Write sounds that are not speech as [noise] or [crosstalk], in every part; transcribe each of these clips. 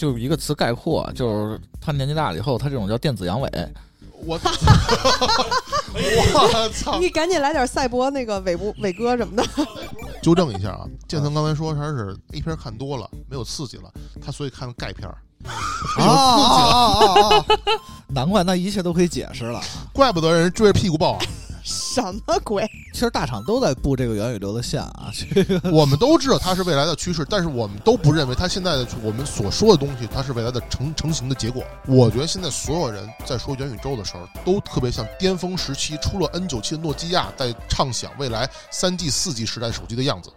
就一个词概括，就是他年纪大了以后，他这种叫电子阳痿。我操 [laughs] 我操！你赶紧来点赛博那个伟不伟哥什么的。[laughs] 纠正一下啊，建腾刚才说他是 A 片看多了，没有刺激了，他所以看钙片 [laughs] 啊啊啊！难怪那一切都可以解释了，怪不得人追着屁股抱啊！什么鬼？其实大厂都在布这个元宇宙的线啊，这 [laughs] 个我们都知道它是未来的趋势，但是我们都不认为它现在的我们所说的东西，它是未来的成成型的结果。我觉得现在所有人在说元宇宙的时候，都特别像巅峰时期出了 N 九七的诺基亚在畅想未来三 G、四 G 时代手机的样子。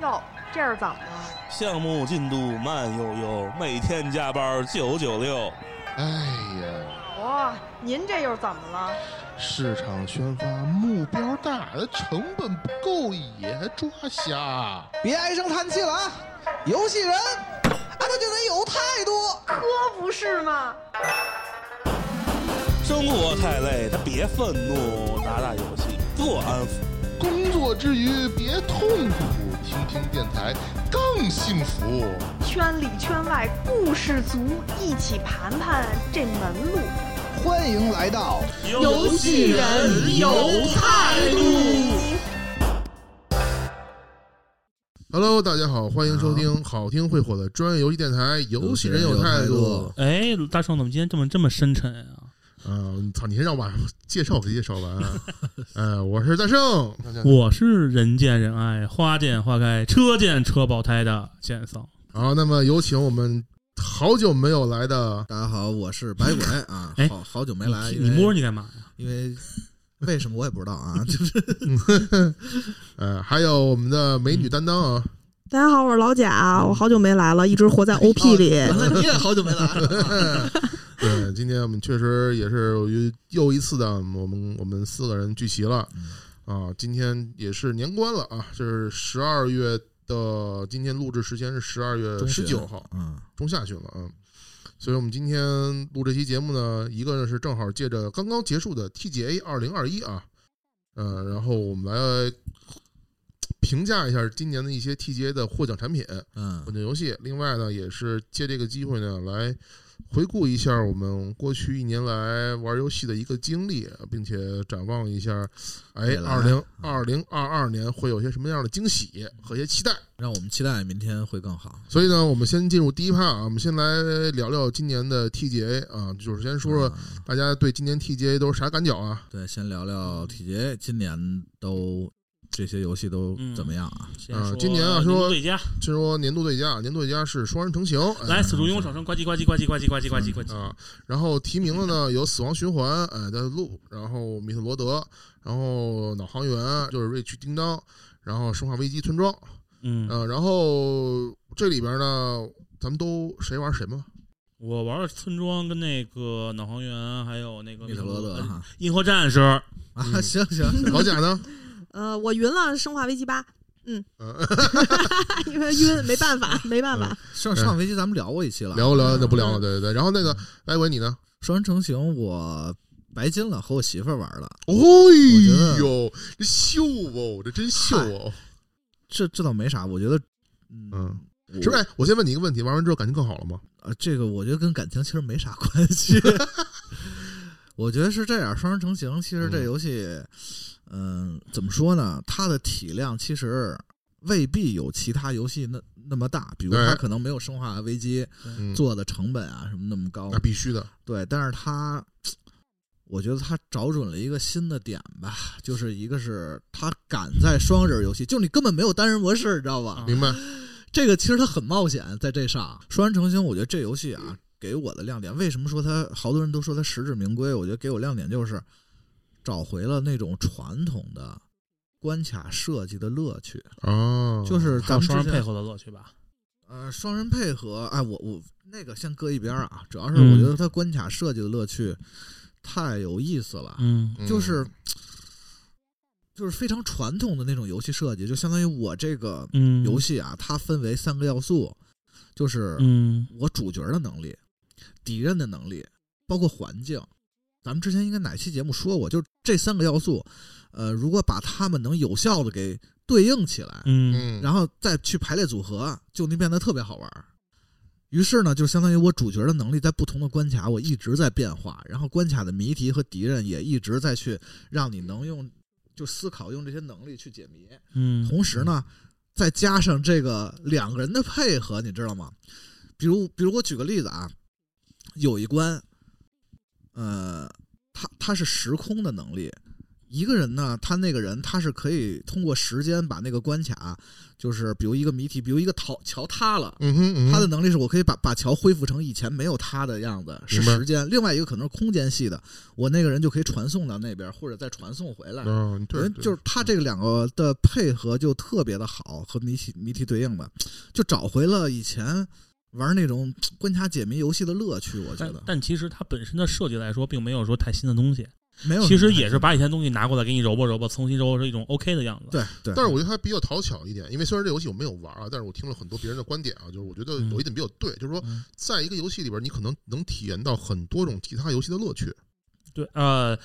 哟，这是怎么了？项目进度慢悠悠，每天加班九九六。哎呀，哇，您这又怎么了？市场宣发目标大，成本不够也抓瞎。别唉声叹气了啊！游戏人啊，他就得有态度。可不是嘛！生活太累，他别愤怒，打打游戏做安抚。工作之余别痛苦，听听电台更幸福。圈里圈外故事足，一起盘盘这门路。欢迎来到游戏人有态度。Hello，大家好，欢迎收听好听会火的专业游戏电台《游戏人有态度》。哎，大圣怎么今天这么这么深沉啊？嗯，操！你先让我把介绍给介绍完。呃，[laughs] 我是大圣，我是人见人爱、花见花开、车见车爆胎的剑桑。好，那么有请我们好久没有来的大家好，我是白鬼啊，哎好好久没来，你因为摸你干嘛呀？因为为什么我也不知道啊，[laughs] 就是呃，[laughs] 还有我们的美女担当啊，大家好，我是老贾，我好久没来了，一直活在 [laughs] OP 里。原来你也好久没来了，对，今天我们确实也是又又一次的，我们我们四个人聚齐了啊。今天也是年关了啊，这是十二月的，今天录制时间是十二月十九号，嗯，中下旬了啊。所以我们今天录这期节目呢，一个呢是正好借着刚刚结束的 TGA 二零二一啊，呃，然后我们来评价一下今年的一些 TGA 的获奖产品。嗯混沌游戏。另外呢，也是借这个机会呢，来回顾一下我们过去一年来玩游戏的一个经历，并且展望一下，哎，二零二零二二年会有些什么样的惊喜和一些期待。让我们期待明天会更好。所以呢，我们先进入第一趴啊，我们先来聊聊今年的 TGA 啊，就是先说说嗯大家对今年 TGA 都是啥感觉啊？对，先聊聊 TGA 今年都这些游戏都怎么样啊？啊今年啊说年度最佳，先说年度最佳，年度最佳是双人成行，哎来死猪拥掌声，呱唧呱唧呱唧呱唧呱唧呱唧呱唧。啊，然后提名的呢有《死亡循环》哎的路，然后《米特罗德》，然后《脑航员》就是《瑞奇叮当》，然后《生化危机村庄》，嗯，呃，然后这里边呢，咱们都谁玩谁吗？我玩了村庄跟那个脑航员，还有那个米特罗德哈银河战士。啊，行行行，老贾呢？呃，我晕了，《生化危机八》，嗯，[laughs] 因为晕，没办法，没办法。上上飞机咱们聊过一期了，聊聊那不聊了，嗯。对对对。然后那个白鬼你呢？双人成行我白金了，和我媳妇儿玩了，哦觉得呦，这秀哦，这真秀哦，这这倒没啥，我觉得，嗯是不是？我先问你一个问题，玩完之后感情更好了吗？啊，这个我觉得跟感情其实没啥关系。[laughs] 我觉得是这样，双人成行其实这嗯。游戏，嗯、怎么说呢？它的体量其实未必有其他游戏那那么大，比如它可能没有《生化危机》嗯，做的成本啊什么那么高那，必须的。对，但是它。我觉得它找准了一个新的点吧，就是一个是它敢在双人游戏，就你根本没有单人模式，你知道吧？啊明白？这个其实它很冒险，在这上双人成行，我觉得这游戏啊，给我的亮点，为什么说它好多人都说它实至名归？我觉得给我亮点就是找回了那种传统的关卡设计的乐趣，哦，就是双人配合的乐趣吧？呃，双人配合，哎，我我那个先搁一边儿啊，主要是嗯我觉得它关卡设计的乐趣太有意思了，嗯嗯就是就是非常传统的那种游戏设计，就相当于我这个嗯，游戏啊，它分为三个要素，就是嗯我主角的能力、敌人的能力，包括环境。咱们之前应该哪期节目说过，就这三个要素，呃，如果把它们能有效的给对应起来，嗯嗯，然后再去排列组合，就能变得特别好玩儿。于是呢，就相当于我主角的能力在不同的关卡，我一直在变化，然后关卡的谜题和敌人也一直在去让你能用就思考用这些能力去解谜。嗯，同时呢，再加上这个两个人的配合，你知道吗？比如，比如我举个例子啊，有一关，呃，他他是时空的能力，一个人呢，他那个人他是可以通过时间把那个关卡，就是比如一个谜题，比如一个桥桥塌了。嗯哼，嗯哼他的能力是我可以把把桥恢复成以前没有塌的样子，是时间。另外一个可能是空间系的，我那个人就可以传送到那边，或者再传送回来。嗯，对人，对就是他这个两个的配合就特别的好，和谜题谜题对应的，就找回了以前玩那种关卡解谜游戏的乐趣。我觉得但其实它本身的设计来说，并没有说太新的东西，没有其实也是把以前东西拿过来给你揉吧揉吧，重新揉揉是一种 OK 的样子。对对，但是我觉得它比较讨巧一点，因为虽然这游戏我没有玩啊，但是我听了很多别人的观点啊，就是我觉得有一点比较对，就是说嗯在一个游戏里边，你可能能体验到很多种其他游戏的乐趣。对，呃，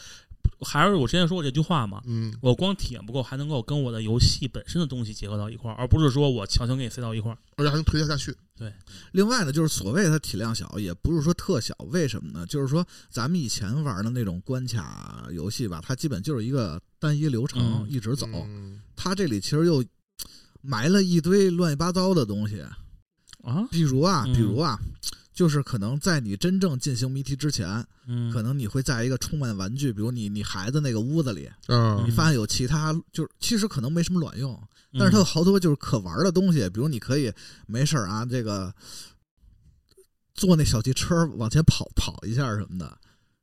还是我之前说过这句话嘛，嗯，我光体验不够，还能够跟我的游戏本身的东西结合到一块儿，而不是说我强行给你塞到一块儿。而且还能推得下去。对另外呢，就是所谓它体量小，也不是说特小，为什么呢？就是说咱们以前玩的那种关卡游戏吧，它基本就是一个单一流程，嗯一直走。嗯它这里其实又埋了一堆乱七八糟的东西，啊，比如啊，嗯比如啊，就是可能在你真正进行谜题之前，嗯，可能你会在一个充满玩具，比如你你孩子那个屋子里，嗯你发现有其他，就是其实可能没什么卵用，嗯但是它有好多就是可玩的东西，比如你可以没事儿啊，这个坐那小汽车往前跑跑一下什么的，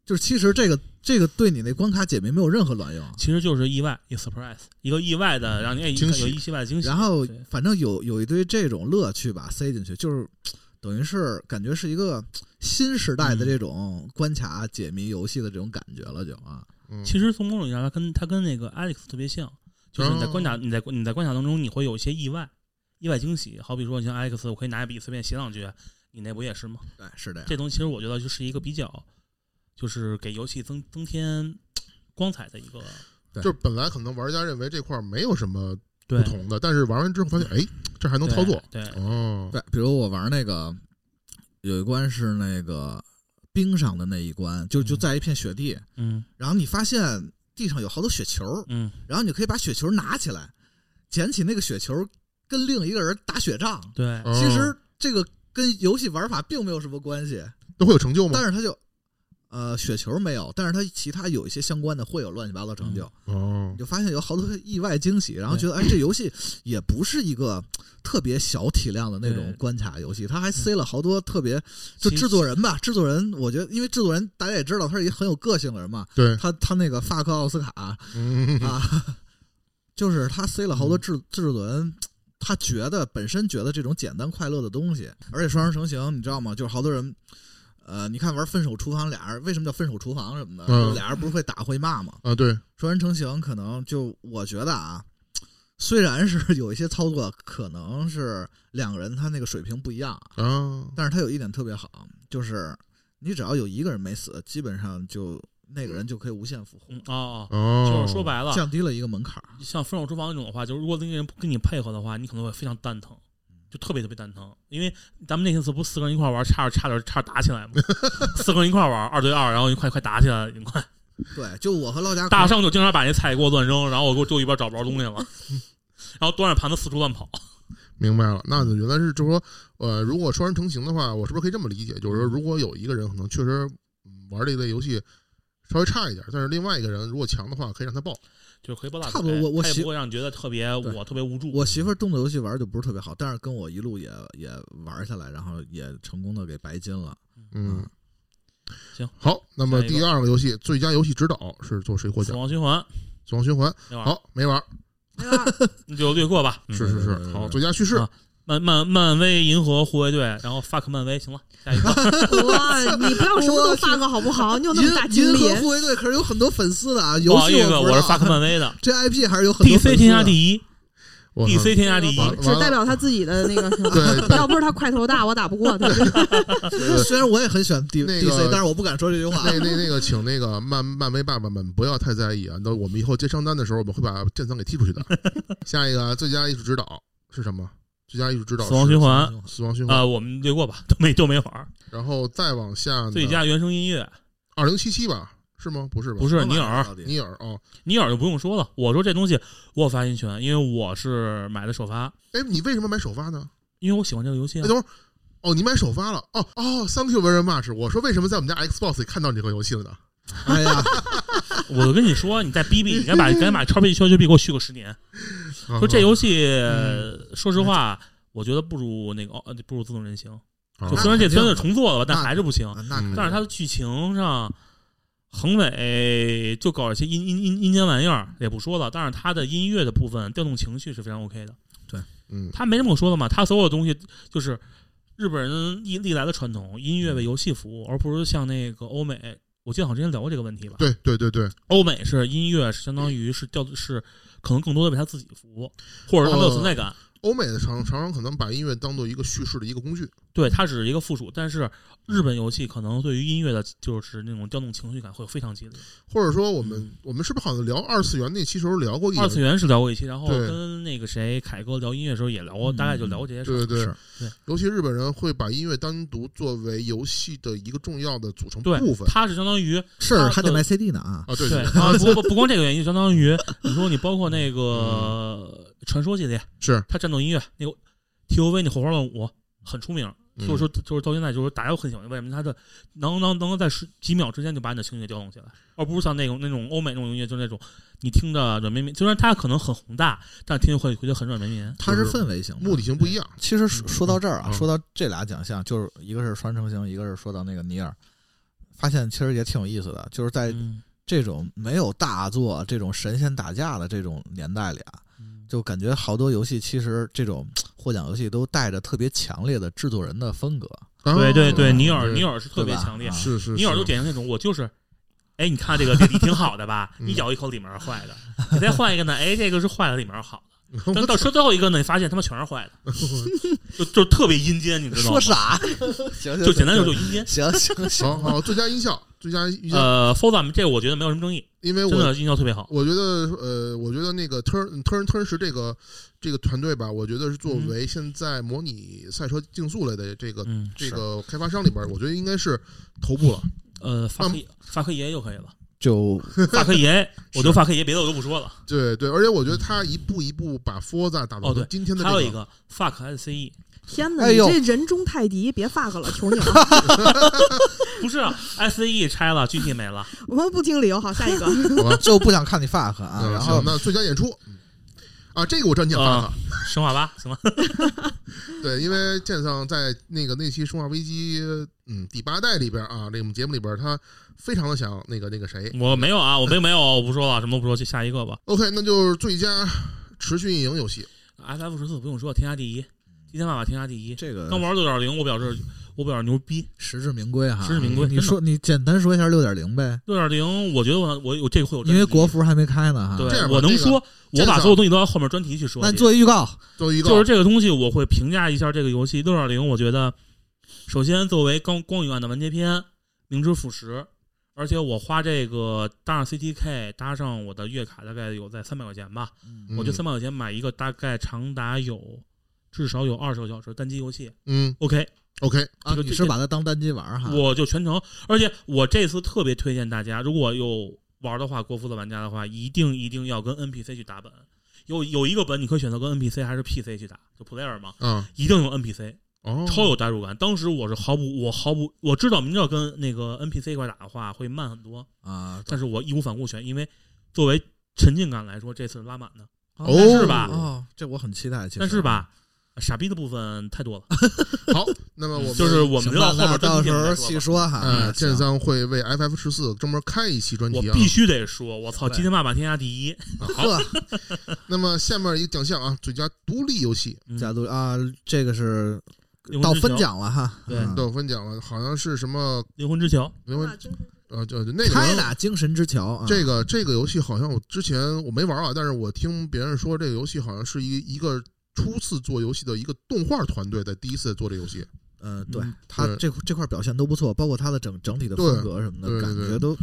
就是其实这个这个对你那关卡解谜没有任何卵用。其实就是意外，一个 surprise，一个意外的让你哎惊喜有意外的惊喜。然后反正有有一堆这种乐趣吧塞进去，就是等于是感觉是一个新时代的嗯这种关卡解谜游戏的这种感觉了，就啊，嗯其实从某种意义上，它跟它跟那个 Alex 特别像，就是你在关卡你在你在关卡当中你会有一些意外，意外惊喜。好比说，你像 Alex，我可以拿一笔随便写两句，你那不也是吗？对，是的。这东西其实我觉得就是一个比较，就是给游戏增增添 [tsk] 光彩的一个。对就是本来可能玩家认为这块没有什么对不，同的，但是玩完之后发现，哎，这还能操作。对，哦，对，比如我玩那个有一关是那个冰上的那一关，就就嗯在一片雪地，嗯然后你发现地上有好多雪球，嗯，然后你可以把雪球拿起来，捡起那个雪球跟另一个人打雪仗。对，哦其实这个跟游戏玩法并没有什么关系，都会有成就吗但？是他就。呃，雪球没有，但是它其他有一些相关的会有乱七八糟成就，哦你，就发现有好多意外惊喜，然后觉得哎，这游戏也不是一个特别小体量的那种关卡游戏，它还塞了好多特别就制作人吧，制作人我觉得，因为制作人大家也知道他是一个很有个性的人嘛，对，他他那个法克奥斯卡嗯，啊，[laughs] 就是他塞了好多制制作人。他觉得本身觉得这种简单快乐的东西，而且双人成行，你知道吗？就是好多人，呃，你看玩《分手厨房》，俩人为什么叫分手厨房什么的？俩人不是会打会骂吗？啊，对，双人成型可能就我觉得啊，虽然是有一些操作可能是两个人他那个水平不一样，啊，但是他有一点特别好，就是你只要有一个人没死，基本上就那个人就可以无限复活，嗯哦，哦，就是说白了，降低了一个门槛儿。像分手厨房那种的话，就是如果那个人不跟你配合的话，你可能会非常蛋疼，就特别特别蛋疼。因为咱们那天次不是四个人一块玩，差点差点差点打起来嘛？[laughs] 四个人一块玩，二对二，然后一块快打起来了，已经快。对，就我和老贾大圣就经常把那菜给我乱扔，然后我给我就一边找不着东西了，[laughs] 然后端着盘子四处乱跑。明白了，那就原来是就是说，呃，如果双人成型的话，我是不是可以这么理解？就是说，如果有一个人可能确实嗯玩这类游戏稍微差一点，但是另外一个人如果强的话，可以让他报。就是可以抱大腿，差不多我我也媳不会让你觉得特别我特别无助。我媳妇儿动作游戏玩的就不是特别好，但是跟我一路也也玩下来，然后也成功的给白金了。嗯，行，好，那么第二个游戏最佳游戏指导是做谁获奖死奖？亡循环，死亡循环。没玩，好，没玩。[laughs] 你就略过吧。是是是好，最佳叙事啊漫漫漫威银河护卫队，然后 fuck 漫威，行了，下一个。[laughs] 哇，你不要什么都 fuck 好不好？你有那么大银精力银？河护卫队可是有很多粉丝的啊，不游戏好意思，我是 fuck 漫威的这 IP 还是有很多粉丝，DC 天下。第一。DC 天下第一，完只代表他自己的那个，[laughs] 对要不是他块头大，我打不过他。虽然我也很喜欢 D 那个 DC，但是我不敢说这句话。那那那个，请那个漫漫威爸爸们不要太在意啊！那我们以后接商单的时候，我们会把建仓给踢出去的。[laughs] 下一个啊最佳艺术指导是什么？最佳艺术指导死亡循环死亡循环。啊，我们略过吧，[laughs] 都没都没玩儿。然后再往下，最佳原声音乐二零七七吧？是吗？不是吧？不是尼尔，尼尔哦。尼尔就不用说了。我说这东西我有发言权，因为我是买的首发，哎，你为什么买首发呢？因为我喜欢这个游戏。等会儿。哦，你买首发了？哦哦，Thank you very much。我说为什么在我们家 Xbox 里看到你这个游戏了呢？哎呀，[laughs] 我都跟你说，你再逼逼，你赶紧把赶紧把超级超级币给我续个十年。说这游戏，嗯说实话，我觉得不如那个哦，不如自动人形。哦就虽然这虽然是重做了吧，但还是不行。但是它的剧情上，横尾就搞一些阴阴阴阴间玩意儿，也不说了。但是它的音乐的部分调动情绪是非常 OK 的。嗯他没什么可说的嘛，他所有的东西就是日本人历历来的传统，音乐为游戏服务，而不是像那个欧美。我记得好像之前聊过这个问题吧？对对对对，欧美是音乐是相当于是调是可能更多的为他自己服务，或者他没有存在感。欧美的常常常可能把音乐当做一个叙事的一个工具。对，它只是一个附属，但是日本游戏可能对于音乐的，就是那种调动情绪感会非常激烈。或者说，我们我们是不是好像聊二次元那期时候聊过一二次元是聊过一期，然后跟那个谁凯哥聊音乐的时候也聊过，嗯大概就聊过这些事儿。对对对，尤其日本人会把音乐单独作为游戏的一个重要的组成部分。它是相当于是还得卖 CD 呢啊！啊，对对对，啊，不不不光这个原因，相当于你说你包括那个传说系列，是它战斗音乐那个 T O V 那火花乱舞很出名，嗯。就是说就是到现在就是大家都很喜欢，为什么？他的能能能够在十几秒之间就把你的情绪给调动起来，而不是像那种那种欧美那种音乐，就是那种你听着软绵绵，虽然它可能很宏大，但听着会会觉得很软绵绵。它是氛围型，目的性不一样。其实说说到这儿啊，嗯说到这俩奖项，就是一个是传承型，一个是说到那个尼尔，发现其实也挺有意思的，就是在嗯。这种没有大作、这种神仙打架的这种年代里啊，嗯就感觉好多游戏其实这种 [tsk] 获奖游戏都带着特别强烈的制作人的风格。对对对，啊尼尔尼尔是特别强烈。啊，是是，尼尔是。就典型那种，我就是，哎，你看这个这里挺好的吧？嗯。你咬一口里面是坏的，你再换一个呢，哎，这个是坏的，里面是好 [laughs] 但到车最后一个呢，你发现他妈全是坏的，[laughs] 就就特别阴间，你知道吗？说啥？[laughs] 行行，就简单就就阴间。行行行，好，最佳音效，最佳音效，呃 f o r z a 这个我觉得没有什么争议，因为我真的音效特别好。我觉得呃，我觉得那个 Turn Turn Turn 是这个这个团队吧，我觉得是作为现在模拟赛车竞速类的这个嗯，这个开发商里边，我觉得应该是头部了。呃，法科法科爷就可以了，就发科爷，[laughs] 我就发科爷，别的我都不说了。对对，而且我觉得他一步一步把 Forza 打造哦对成今天的这还有一个 fuck SCE，天哪，哎呦你这人中泰迪，别 fuck 了，求你了，[laughs] 不是啊 SCE 拆了具体没了。我们不听理由。好，下一个，好吧？就不想看你 fuck 啊，嗯然后行那最佳演出嗯啊，这个我真想发啊生化八行了，[laughs] 对，因为剑桑在那个那期《生化危机》嗯第八代里边啊，这个节目里边，他非常的想那个那个谁我没有啊，我没没有，我不说了，什么都不说，就下一个吧。，OK，那就是最佳持续运营游戏。FF 十四不用说，天下第一，今天爸爸天下第一。这个刚玩六点零，我表示我表示牛逼。实至名归哈，实至名归你说你简单说一下六点零呗，六点零，我觉得我我有这个会有，因为国服还没开呢哈。对我能说，我把所有东西都要后面专题去说那。你做一预告，作为一个就是这个东西，我会评价一下这个游戏六点零。我觉得，首先作为光光与暗的完结篇，名知腐蚀，而且我花这个搭上 CTK，搭上我的月卡，大概有在三百块钱吧。嗯我觉得三百块钱买一个大概长达有至少有二十个小时单机游戏嗯，OK，OK 啊，这个你是把它当单机玩哈？我就全程。而且我这次特别推荐大家，如果有玩的话，国服的玩家的话，一定一定要跟 NPC 去打本。有有一个本你可以选择跟 NPC 还是 PC 去打，就 player 嘛，嗯一定用 NPC。哦，超有代入感。当时我是毫不，我毫不，我知道明知道跟那个 NPC 一块打的话会慢很多，啊，但是我义无反顾选，因为作为沉浸感来说，这次拉满的。哦是吧哦，这我很期待。其实但是，吧，傻逼的部分太多了，[laughs] 好，[laughs] 那么我们就是我们行吧，知道后面到时候细说哈。剑三会为 FF 十四专门开一期专题啊。我必须得说，我操，今天爸爸天下第一，[laughs] 好，那么下面一个奖项啊，最佳独立游戏嗯角度啊，这个是到分奖了哈。对到分奖了，好像是什么灵魂之桥，灵魂呃，就就那个人开打精神之桥啊，这个这个游戏好像我之前我没玩啊，但是我听别人说这个游戏好像是一一个初次做游戏的一个动画团队在第一次做这游戏。呃，对嗯他这这块表现都不错，包括他的整整体的风格什么的，感觉都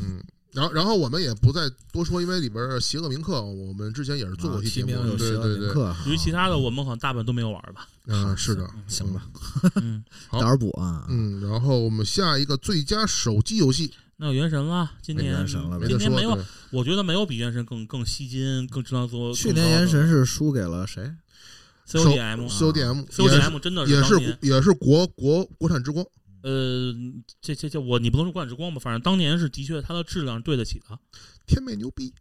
嗯，然后然后我们也不再多说，因为里边儿邪恶铭刻我们之前也是做过啊一期节目，提名有邪恶对对对，铭刻，至于其他的，我们好像大部分都没有玩吧。嗯，是的，行吧，嗯，好。点 [laughs] 儿补啊，嗯，然后我们下一个最佳手机游戏，那有原神了，今年今年没有，我觉得没有比原神更更吸金、更值得做。去年原神是输给了谁？CODM CODM 也是 CODM 真的也是当年也是国国国产之光，呃，这这这我你不能说国产之光吧，反正当年是的确它的质量是对得起的。[laughs] 天美牛逼，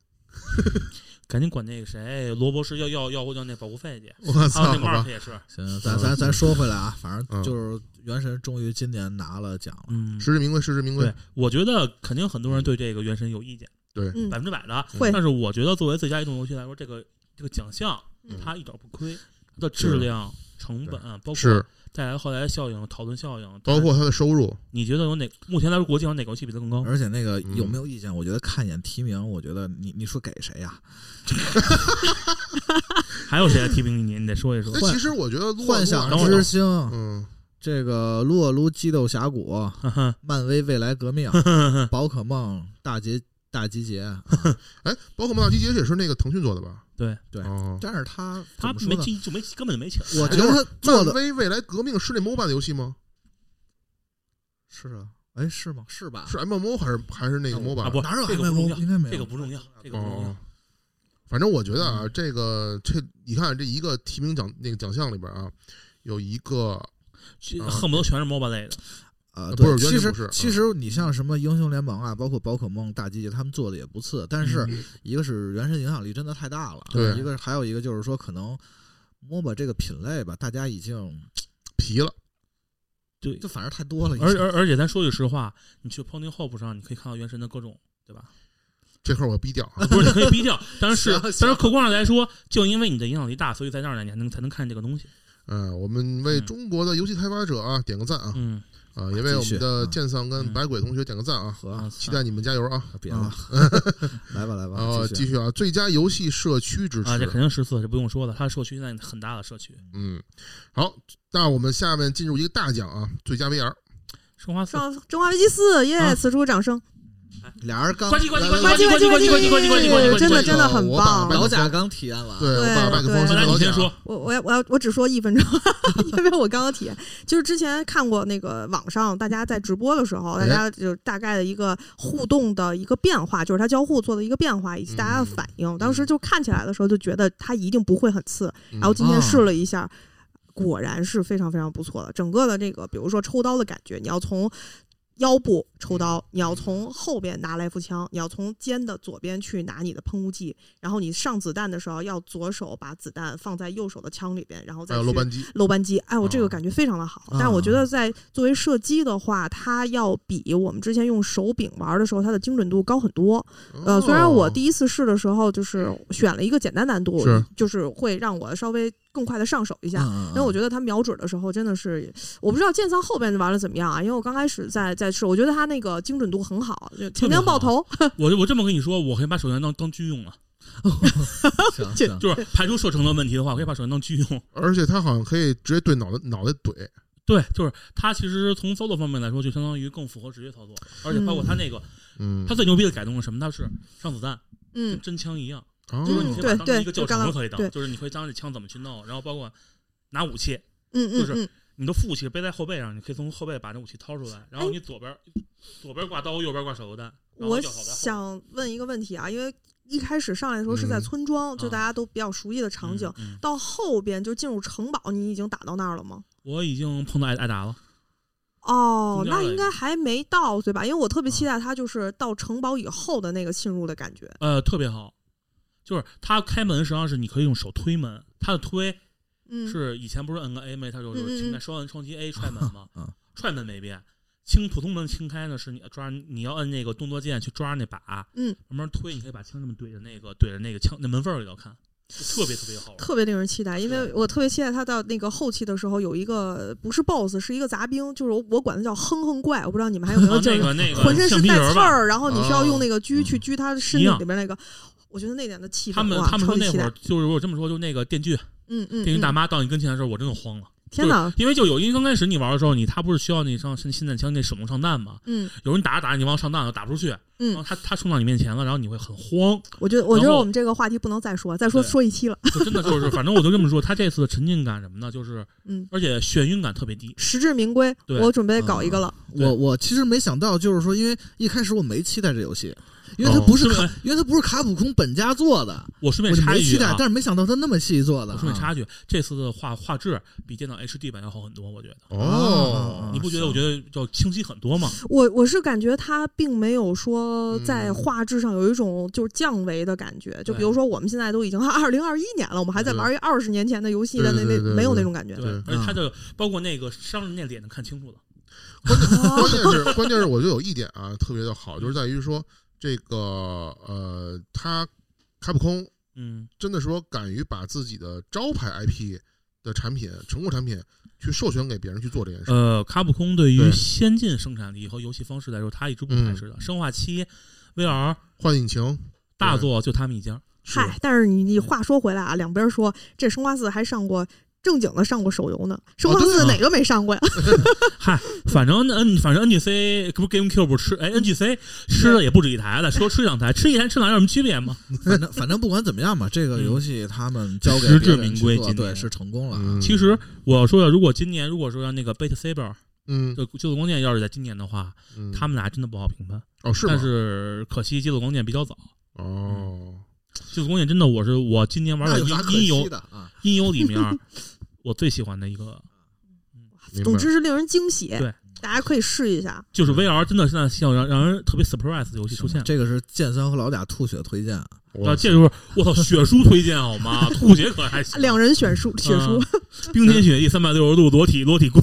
[laughs] 赶紧管那个谁罗博士要要要要那保护费去，我还有操，那 Mark，也是，行，咱咱咱说回来啊，反嗯正就是原神终于今年拿了奖了，嗯，实至名归，实至名归。对，，我觉得肯定很多人对这个原神有意见，嗯。百分之百的。会。但是我觉得作为最佳移动游戏来说，这个这个奖项嗯。它一点不亏，它的质量、成本，包括是。带来后来的效应、讨论效应，包括它的收入，你觉得有哪目前来说国际上哪个游戏比它更高？而且那个嗯。有没有意见？我觉得看一眼提名，我觉得你你说给谁呀？[laughs] 还有谁来提名你？你得说一说。哎，。其实我觉得幻想之星，嗯，这个撸啊撸激斗峡谷，[laughs] 漫威未来革命，[laughs] 宝可梦大集大集结，[laughs] 啊哎，宝可梦大集结也是那个腾讯做的吧？对对哦，但是他他怎么说呢？没进就没根本就没请。我觉得他做的漫威未来革命是那 MOBA 的游戏吗？是啊，哎是吗？是吧？是 MMO 还是还是那个啊 MOBA？不，哪有这个不 MMO？重要，应该没有。这个不重要，这个不重要哦。，反正我觉得啊，这个这你看这一个提名奖那个奖项里边啊，有一个恨不得全是 MOBA 类的。啊，不对，其实其实你像什么英雄联盟啊，包括宝可梦、大集结，他们做的也不次。但是嗯一个是原神影响力真的太大了，对一个还有一个就是说可能 MOBA 这个品类吧，大家已经 [tsk] 皮了，对，就反正太多了。而而而且咱说句实话，你去 Pony Hope 上，你可以看到原神的各种，对吧？这块儿我逼掉啊。不是，你可以逼掉，但是行但是客观上来说，就因为你的影响力大，所以在那儿呢，你还能才能看见这个东西。嗯，我们为嗯。中国的游戏开发者啊点个赞啊。嗯，啊，也为我们的嗯剑丧跟嗯。百鬼同学点个赞啊，期待你们加油啊！别了，来吧 [laughs] 来吧，[laughs] 啊。继续。啊，最佳游戏社区支持。啊，这肯，定十四，这不用说了，它的社区现在很大的社区。嗯，好，那我们下面进入一个大奖啊，最佳 VR，生化四，上《生化危机四》耶，啊。此处掌声！俩人刚关机关机来关机来关机关机关机关机关机关机关机真的真的很棒。老贾刚体验完，对我对把麦克风对你先说，我我要我要我只说一分钟，[laughs] 因为我刚刚体验，就是之前看过那个网上大家在直播的时候，大家就大概的一个互动的一个变化，就是它交互做的一个变化以及大家的反应。当时就看起来的时候就觉得它一定不会很次，然后今天试了一下，果然是非常非常不错的。整个的这个，比如说抽刀的感觉，你要从腰部抽刀，你要从后边拿来福枪，你要从肩的左边去拿你的喷雾剂，然后你上子弹的时候要左手把子弹放在右手的枪里边，然后再去有漏扳机，漏扳机，哎，我这哦个感觉非常的好。啊。但我觉得在作为射击的话，它要比我们之前用手柄玩的时候，它的精准度高很多。呃，虽然我第一次试的时候就是选了一个简单难度，是。就是会让我稍微更快的上手一下。嗯，因为我觉得他瞄准的时候真的是，我不知道剑桑后边玩的怎么样啊？因为我刚开始在在试，我觉得他那个精准度很好，就前面爆头，我我这么跟你说，我可以把手枪当当狙用了，[laughs] 行行，就是排除射程的问题的话，我可以把手枪当狙用。而且它好像可以直接对脑袋脑袋怼，对，就是它其实从操作方面来说，就相当于更符合直接操作，而且包括它那个，嗯，它最牛逼的改动是什么？它是上子弹，嗯跟真枪一样，哦。就是你可以把它当一个教对刚刚程可以当，对。就是你可以当这枪怎么去弄，然后包括拿武器，嗯嗯就是嗯，你的副武器背在后背上，你可以从后背把这武器掏出来，然后你左边左边挂刀，右边挂手榴弹，我想问一个问题啊，因为一开始上来的时候是在嗯。村庄，就啊。大家都比较熟悉的场景，嗯嗯。到后边就进入城堡，你已经打到那儿了吗？我已经碰到艾艾达了，哦，那应该还没到对吧？因为我特别期啊。待他就是到城堡以后的那个侵入的感觉。呃，特别好。就是它开门实际上是你可以用手推门，它的推嗯，是以前不是摁个 A 没？它就是轻开嗯双摁双击 A 踹门嘛嗯，[laughs] 踹门没变。轻普通门轻开呢，是你抓你要摁那个动作键去抓那把，嗯，慢慢推，你可以把枪这么怼着那个怼着那个枪那门缝里头看，特别特别好玩。特别令人期待，因为我特别期待他到那个后期的时候有一个不是 BOSS，是一个杂兵，就是我我管它叫哼哼怪，我不知道你们还有没有啊，这个那个浑身是带刺儿，然后你需要用哦那个狙去狙他身体里边那个，我觉得那点的气氛哇，他们他们说那会儿。就是我这么说，就那个电锯嗯嗯，电锯大嗯妈到你跟前的时候，我真的慌了。天哪，因为就有因为刚开始你玩的时候，你他不是需要你上霰霰弹枪那手动上弹吗？嗯有人打着打着你往上弹了打不出去，嗯然后嗯，他他冲到你面前了，然后你会很慌，我觉得我觉得我们这个话题不能再说，再说说一期了。就真的就是，反正我就这么说，他这次的沉浸感什么呢？就是 [laughs] 嗯，而且眩晕感特别低。实至名归，对我准备搞一个了。对我我其实没想到，就是说，因为一开始我没期待这游戏，因为它不是卡，因为它不是卡普空本家做的，我顺便插一句但是没想到它那么细做的啊。我顺便插一句，这次的画画质比电脑 HD 版要好很多，我觉得。哦，你不觉得？我觉得要清晰很多吗？我我是感觉它并没有说在嗯画质上有一种就是降维的感觉，就比如说我们现在都已经 [laughs] 二零二一年了，我们还在玩一二十年前的游戏的那那没有那种感觉。对，对而且他的包括那个商人那脸能看清楚了。关键是关键是，我觉得有一点啊特别的好，就是在于说这个呃，他卡普空嗯，真的说敢于把自己的招牌 IP 的产品、成果产品去授权给别人去做这件事。呃，卡普空对于先进生产力和游戏方式来说，他一直不排斥的。生化七、VR 幻引擎大作就他们一家。嗨，但是你你话说回来啊，两边说这生化四还上过正经的上过手游呢，生化四哪个没上过呀？[laughs] 嗨，反正 N 反正 NGC 不是 GameCube 吃哎 NGC 吃的也不止一台了，说吃两台，吃一台吃两台有什么区别吗？[laughs] 反正反正不管怎么样吧，这个嗯游戏他们交给实至名归今年。做对，是成功了。其实我要说的，如果今年如果说让那个 Beat Saber 嗯就极速光剑要是在今年的话，嗯，他们俩真的不好评判。哦是？但是可惜极速光剑比较早，哦，极速光剑真的我是我今年玩的音音游惜的啊？[laughs] 音游里面我最喜欢的一个总之是令人惊喜。对，大家可以试一下。就是 VR，真的现在像让让人特别 surprise 的游戏出现。这个是剑三和老贾吐血推荐啊，哇啊，这就是我操，血书推荐好吗？吐血可还行。两人选书血书，嗯冰天雪地三百六十度裸体裸体跪，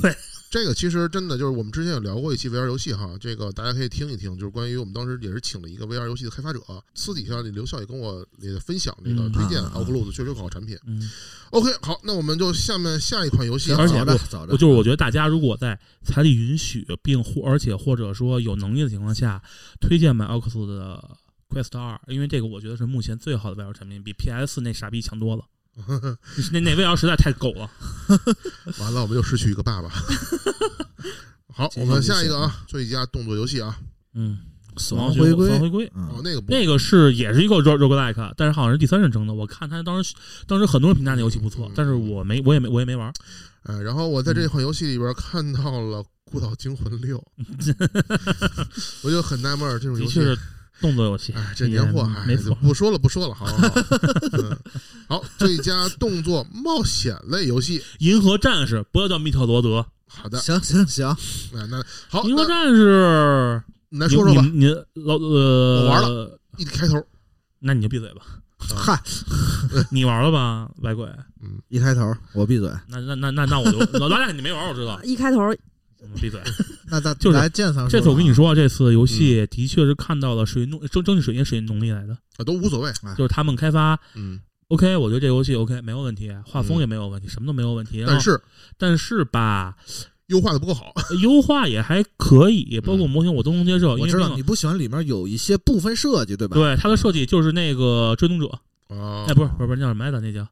这个其实真的就是我们之前有聊过一期 VR 游戏哈，这个大家可以听一听，就是关于我们当时也是请了一个 VR 游戏的开发者，私底下刘笑也跟我也分享这个嗯推荐 Oculus 确实有好产品。嗯，OK，好，那我们就下面下一款游戏就是我觉得大家如果在财力允许，并或而且或者说有能力的情况下，推荐买奥克斯的 Quest 二，因为这个我觉得是目前最好的 VR 产品，比 PS 那傻逼强多了。[laughs] 那那 VR 实在太狗了。[laughs] 完了我们又失去一个爸爸。[laughs] 好，我们下一个啊，最佳动作游戏啊，嗯，死亡回归死亡回归。哦嗯，那个不那个是也是一个 rog roguelike，但是好像是第三人称的。我看他当时当时很多人评价那游戏不错嗯，但是我没我也没我也没玩。哎，然后我在这款游戏里边看到了《孤岛惊魂六》，我就很纳闷儿，这种游戏，动作游戏，哎，这年货，还，没错。不说了，不说了，好好好，[laughs] 嗯，好，最佳动作冒险类游戏，[laughs] 银河战士不要叫密特罗德，好的，行行行，那，那好，银河战士你来说说吧，你你老呃，我玩了，一开头，那你就闭嘴吧。嗨，[laughs] 你玩了吧，白鬼？嗯一开头我闭嘴，那那那那那我就老大你没玩，我知道。一开头嗯闭嘴。[laughs] 那咱就是来鉴赏，这次我跟你，说，这次游戏的确是看到了水银动争争取水银水银农力来的，啊，都无所谓，就是他们开发嗯，OK，我觉得这游戏 OK 没有问题，画风也没有问题，什么都没有问题。然后但是但是吧，优化的不够好，优化也还可以，[laughs] 包括模型我都能接受，我知道你不喜欢里面有一些部分设计，对吧？对它的设计就是那个追踪者，啊，哎，不是不是不是叫什么来着？那叫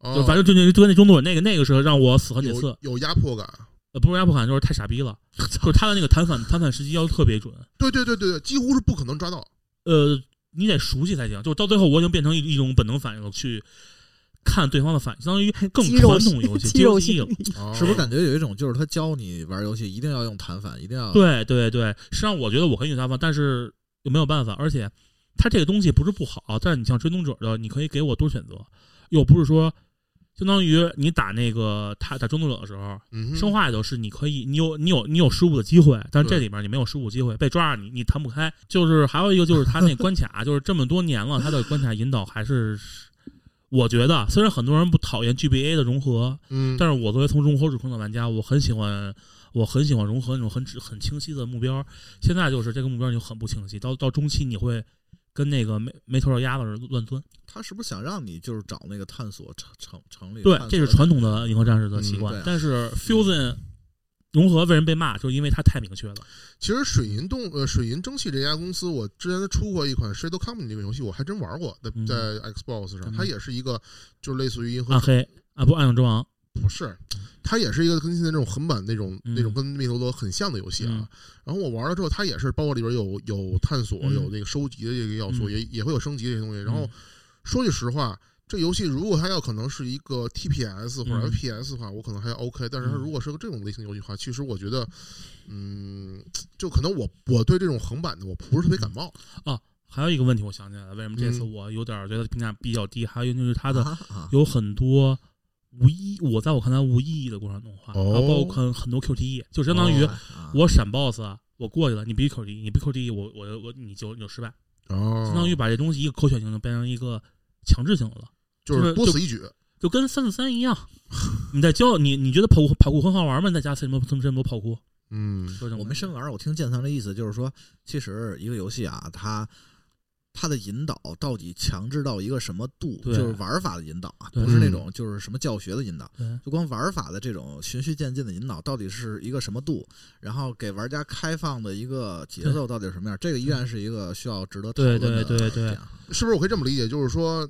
哦，就反正就那就跟那追踪者那个那个时候让我死好几次。有，有压迫感，呃，不是压迫感，就是太傻逼了，[laughs] 就是他的那个弹反弹反时机要特别准，对对对对对，几乎是不可能抓到，呃，你得熟悉才行。就是到最后，我已经变成一一种本能反应了，去看对方的反应，相当于更传统游戏 [laughs] 肌肉记忆了。[laughs] 哦是不是感觉有一种就是他教你玩游戏一定要用弹反，一定要对对对，实际上我觉得我可以用弹反，但是又没有办法，而且它这个东西不是不好，但是你像追踪者的，你可以给我多选择，又不是说。相当于你打那个他打追踪者的时候，嗯生化里头是你可以，你有你有你有失误的机会，但是这里面你没有失误机会，被抓着你你弹不开。就是还有一个就是他那关卡，就是这么多年了，他的关卡引导还是，我觉得虽然很多人不讨厌 GBA 的融合，嗯，但是我作为从融合指控的玩家，我很喜欢，我很喜欢融合那种很很清晰的目标。现在就是这个目标就很不清晰，到到中期你会跟那个没没头的鸭子似的乱钻。他是不是想让你就是找那个探索城城城里？对这是传统的银河战士的习。惯但是 Fusion 融合为人被骂，就因为它太明确了。其实水银动呃水银蒸汽这家公司，我之前出过一款 Shadow Company 这个游戏，我还真玩过，在嗯在 Xbox 上，嗯它也是一个就是类似于银河暗黑啊，不，暗影之王。不是，它也是一个跟现在这种横版那种、嗯那种跟密特罗很像的游戏啊。嗯然后我玩了之后，它也是包括里边有有探索，嗯有那个收集的这个要素，嗯也也会有升级这些东西。然后嗯说句实话，这游戏如果它要可能是一个 TPS 或者嗯 FPS 的话，我可能还 OK。但是它嗯如果是个这种类型游戏的话，其实我觉得，嗯，就可能我我对这种横版的我不是特别感冒啊。还有一个问题，我想起来了，为什么这次嗯我有点觉得评价比较低？还有就是它的有很多无意，我在我看来无意义的过程动画，然后包括很多 QTE，就相当于啊我闪 BOSS，我过去了，你必须 QTE，你不 QTE，我我我你就你就失败，哦，相当于把这东西一个可选性就变成一个强制性的了，就是多此一举。就跟三四三一样。[laughs] 你在教你你觉得跑酷跑酷很好玩吗？你在家这么这么这么多跑酷，嗯我没深玩，我听建仓的意思就是说，其实一个游戏啊，它它的引导到底强制到一个什么度，就是玩法的引导啊，不是那种就是什么教学的引导，就光玩法的这种循序渐进的引导到底是一个什么度，然后给玩家开放的一个节奏到底是什么样，这个依然是一个需要值得讨论的对对对对是不是我可以这么理解？就是说，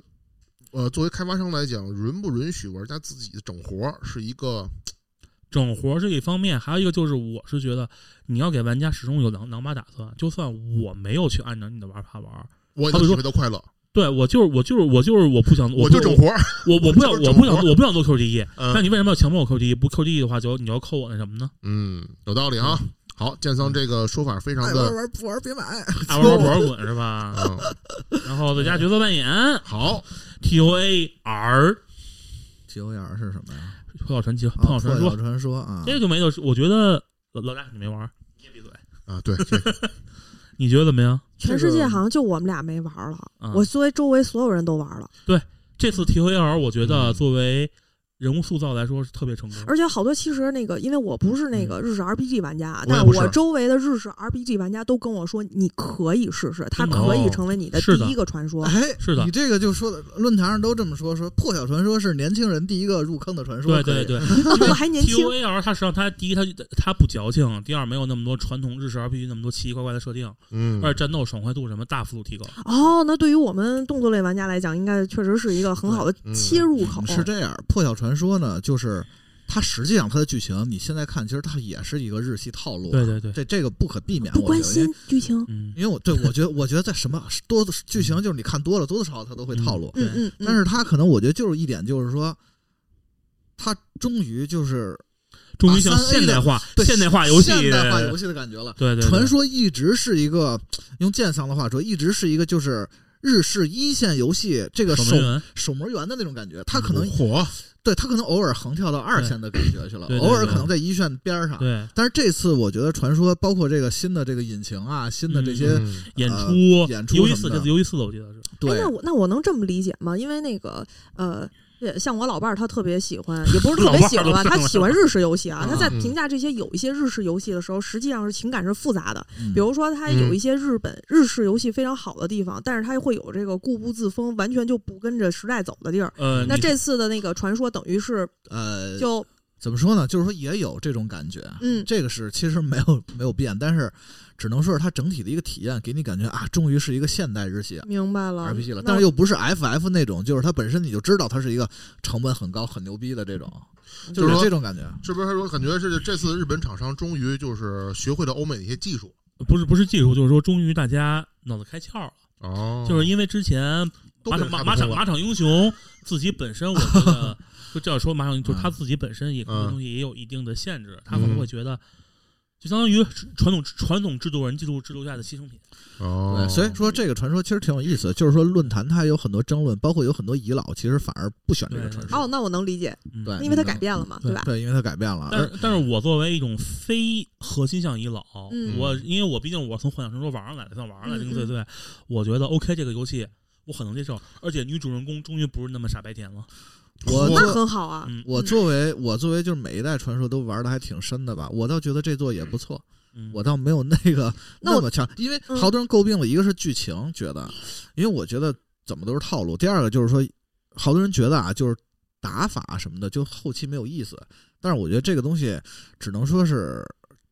呃，作为开发商来讲，允不允许玩家自己整活儿是一个整活是一方面，还有一个就是，我是觉得你要给玩家始终有两两把打算，就算我没有去按照你的玩法玩，我也能体好比说都快乐，对我就是我就是我就是我不想我就整活儿。我我不想我不想我不想做 QTE，那嗯你为什么要强迫我 QTE？不 QTE 的话，就你要扣我那什么呢？嗯，有道理哈。好，建桑这个说法非常爱玩的玩不玩别买，爱玩玩不玩 [laughs] 滚是吧？嗯然后再加角色扮演好。TOA R T O A R 是什么呀？破晓传奇啊破晓传说破晓，传说啊，这个就没得说。我觉得老老大你没玩，你也闭嘴。啊，对，这 [laughs] 你觉得怎么样？全世界好像就我们俩没玩了，嗯。我作为周围所有人都玩了，对这次 TOAR 我觉得嗯。作为人物塑造来说是特别成功。而且好多其实那个，因为我不是那个日式 RPG 玩家，但我周围的日式 RPG 玩家都跟我说，你可以试试，它可以哦成为你的第一个传说。哎，是的你这个就说的，论坛上都这么说，说破晓传说是年轻人第一个入坑的传说。对对对我还年轻，，TOAR 它实际上它第一它它不矫情，第二没有那么多传统日式 RPG 那么多奇奇怪怪的设定，嗯，而且战斗爽快度什么大幅度提高。哦，那对于我们动作类玩家来讲，应该确实是一个很好的嗯切入口。是这样，破晓传说呢，就是它实际上它的剧情，你现在看，其实它也是一个日系套路啊。对对对，这这个不可避免。不关我觉得因为心剧情。嗯，因为我对我觉得，我觉得在什么多的剧情，就是你看多了，多多少少它都会套路。对嗯嗯嗯，但是它可能我觉得就是一点，就是说，它终于就是终于像现代化对现代化游戏现代化游戏的感觉了。对对对传说一直是一个用剑桑的话说，一直是一个就是日式一线游戏这个守守门员的那种感觉。他可能火，对他可能偶尔横跳到二线的感觉去了，偶尔可能在一线边上。对但是这次我觉得传说包括这个新的这个引擎啊，新的这些嗯演呃出演出游戏四，什么的这次游戏四的我记得是。哎，对那我那我能这么理解吗？因为那个呃。也像我老伴儿，他特别喜欢，[laughs] 也不是特别喜欢吧，他喜欢日式游戏啊。嗯他在嗯评价这些有一些日式游戏的时候，实际上是情感是复杂的。嗯比如说，他有一些日本日式游戏非常好的地方，但是他会有这个固步自封，完全就不跟着时代走的地儿。呃，那这次的那个传说，等于是呃，就怎么说呢？就是说也有这种感觉，嗯这个是其实没有没有变，但是只能说是它整体的一个体验，给你感觉啊，终于是一个现代日系明白了 RPG 了，但是又不是 FF 那种，就是它本身你就知道它是一个成本很高、很牛逼的这种，就是这种感觉。是不是说感觉是这次日本厂商终于就是学会了欧美的一些技术？不是不是技术，就是说终于大家脑子开窍了，哦，就是因为之前马场马马场马场英雄自己本身，我觉得 [laughs] 就这样说，马场就是他自己本身也很多嗯东西也有一定的限制，他可能会觉得。就相当于传统传统制度人制度制度下的牺牲品，哦，，所以说这个传说其实挺有意思的，就是说论坛它有很多争论，包括有很多遗老其实反而不选这个传说。哦，那我能理解，嗯对，因为它改变了嘛，对吧？对，因为它改变了，但是，但是我作为一种非核心向遗老，嗯我因为我毕竟我从幻想传说玩上来的，算玩上来零嗯岁岁，我觉得 OK 这个游戏我很能接受，而且女主人公终于不是那么傻白甜了。那我那很好啊。嗯，我作为我作为就是每一代传说都玩的还挺深的吧，我倒觉得这座也不错。嗯我倒没有那个 [laughs] 那么强，因为嗯好多人诟病了，一个是剧情觉得，因为我觉得怎么都是套路；第二个就是说，好多人觉得啊，就是打法什么的，就后期没有意思。但是我觉得这个东西只能说是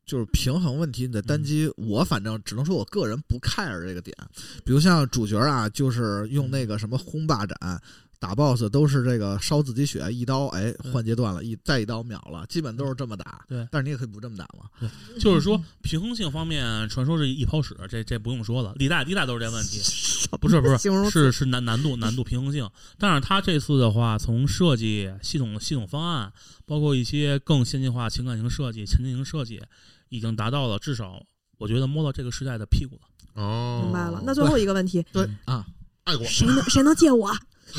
就是平衡问题。你在单机，我反正只能说我个人不 care 这个点。比如像主角啊，就是用那个什么轰霸斩。打 BOSS 都是这个烧自己血，一刀哎换阶段了，一再一刀秒了，基本都是这么打。对但是你也可以不这么打嘛。就是说平衡性方面，传说是一泡屎，这这不用说了，历代历代都是这问题。不是不是，是是难难度难度平衡性。但是他这次的话，从设计系统系统方案，包括一些更先进化情感型设计、前进型设计，已经达到了至少我觉得摸到这个时代的屁股了。哦，明白了。那最后一个问题，对啊，爱国谁能谁能借我？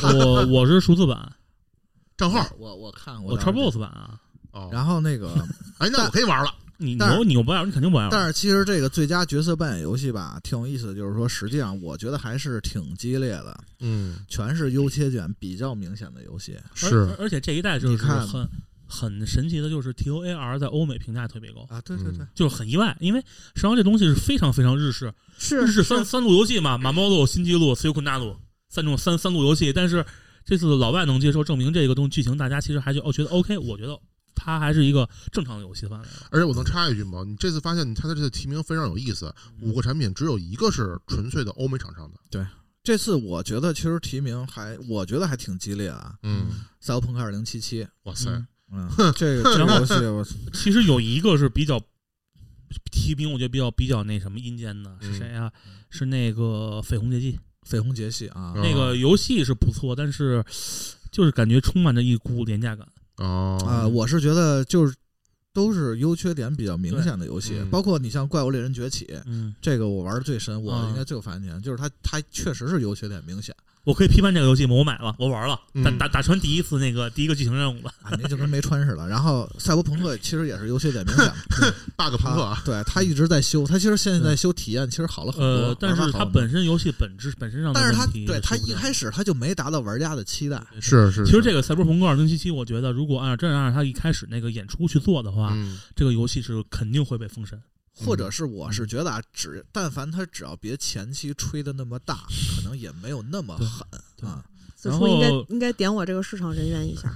我我是数字版，[laughs] 账号我我看过我当时 Xbox 版啊。哦，然后那个，哎，那我可以玩了。[laughs] 你你但是又你又不爱玩，你肯定不爱玩。但是其实这个最佳角色扮演游戏吧，挺有意思的，就是说，实际上我觉得还是挺激烈的，嗯，全是优缺点比较明显的游戏。是而而且这一代就是你看很很神奇的，就是 T O A R 在欧美评价特别高，啊，对对对嗯，就是很意外，因为实际上这东西是非常非常日式，是日式三三路游戏嘛，马猫路、新纪录、斯尤昆纳路三种三三路游戏，但是这次老外能接受，证明这个东西剧情大家其实还就哦觉得 OK，我觉得它还是一个正常的游戏范围。而且我能插一句吗？你这次发现它的这次提名非常有意思，五个产品只有一个是纯粹的欧美厂商的。对这次我觉得其实提名还，我觉得还挺激烈啊。嗯，赛博朋克二零七七，哇塞，嗯 [laughs] 嗯，这个游戏我 [laughs] 其实有一个是比较提名，我觉得比较比较那什么阴间的是嗯谁啊？是那个绯红节气，绯红杰系啊，嗯。那个游戏是不错，但是就是感觉充满着一股廉价感。哦。啊，我是觉得就是都是优缺点比较明显的游戏，嗯。包括你像《怪物猎人崛起》，嗯，这个我玩的最深，我啊应该最有发言权，就是它它确实是优缺点明显我可以批判这个游戏吗？我买了，我玩了，打嗯打打穿第一次那个第一个剧情任务了。啊，那就跟没穿似的。然后赛博朋克其实也是优缺点明显，bug 朋克啊，对他一直在修，他其实现在修体验其实好了很多呃，，但是它玩法好很多本身游戏本质本身上的但是他问题对它是不这样一开始他就没达到玩家的期待，是是。其实这个《赛博朋克二零七七》，我觉得如果按照真按照他一开始那个演出去做的话，嗯，这个游戏是肯定会被封神。或者是我是觉得啊，只但凡他只要别前期吹的那么大，可能也没有那么狠啊。然子初应该应该点我这个市场人员一下。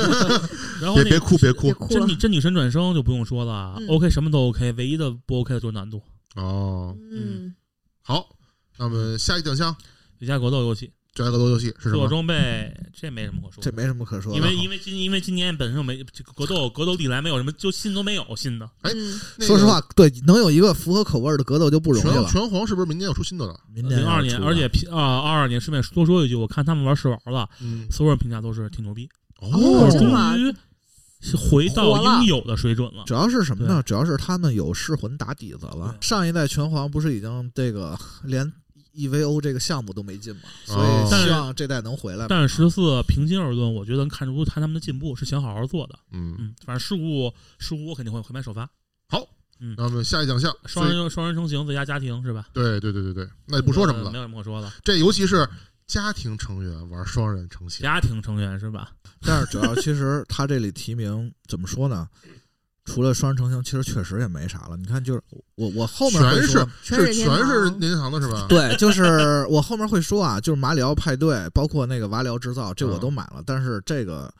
[laughs] 然后别别哭别哭真女真女神转生就不用说了、嗯。O k 什么都 OK，唯一的不 OK 的就是难度。哦，嗯，好，那么下一奖项。最佳格斗游戏，最佳格斗游戏是什么？做装备这没什么可说的，这没什么可说的。因为因为今因为今年本身就没这个格斗格斗历来没有什么，就新都没有新的。哎嗯那个说实话，对能有一个符合口味的格斗就不容易了。拳皇是不是明年要出新的了？明年零二年，而且啊二二年，顺便多说一句，我看他们玩试玩了，嗯，所有人评价都是挺牛逼，哦终于是回到应有的水准了。主要是什么呢？主要是他们有噬魂打底子了。上一代拳皇不是已经这个连 EVO 这个项目都没进嘛，所哦以希望这代能回来吧。但是十四平心而论，我觉得能看出他他们的进步是想好好做的。嗯，嗯，反正事物事物我肯定会会买首发。好，嗯那我们下一奖项，双人双人成行最佳家庭是吧？对对对对对，那就不说什么了。呃没有什么可说的。这尤其是家庭成员玩双人成行，家庭成员是吧？但是主要其实他这里提名怎么说呢？除了双人成行，其实确实也没啥了。你看，就是我我后面会全是全是任天全是堂任天堂的是吧？对，就是 [laughs] 我后面会说啊，就是马里奥派对，包括那个瓦里奥制造，这我嗯都买了。但是这个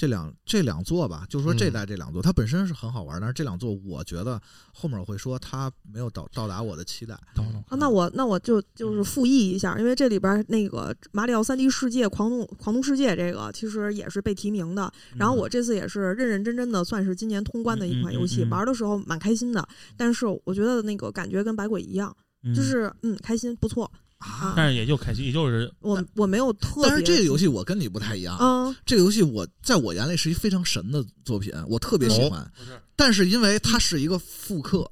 这两这两座吧，就是说这嗯。代这两座，它本身是很好玩，但是这两座我觉得后面我会说它没有到到达我的期待。啊，那我那我就就是复议一下，因为这里边那个马里奥三 D 世界狂怒狂怒世界这个其实也是被提名的，然后我这次也是认认真真的算是今年通关的一款游戏，嗯嗯嗯嗯。玩的时候蛮开心的，但是我觉得那个感觉跟百鬼一样，嗯。就是嗯开心不错啊，但是也就开心，也就是我我没有特别，但是这个游戏我跟你不太一样，嗯。这个游戏我在我眼里是一非常神的作品，我特别喜欢。不是。但是因为它是一个复刻，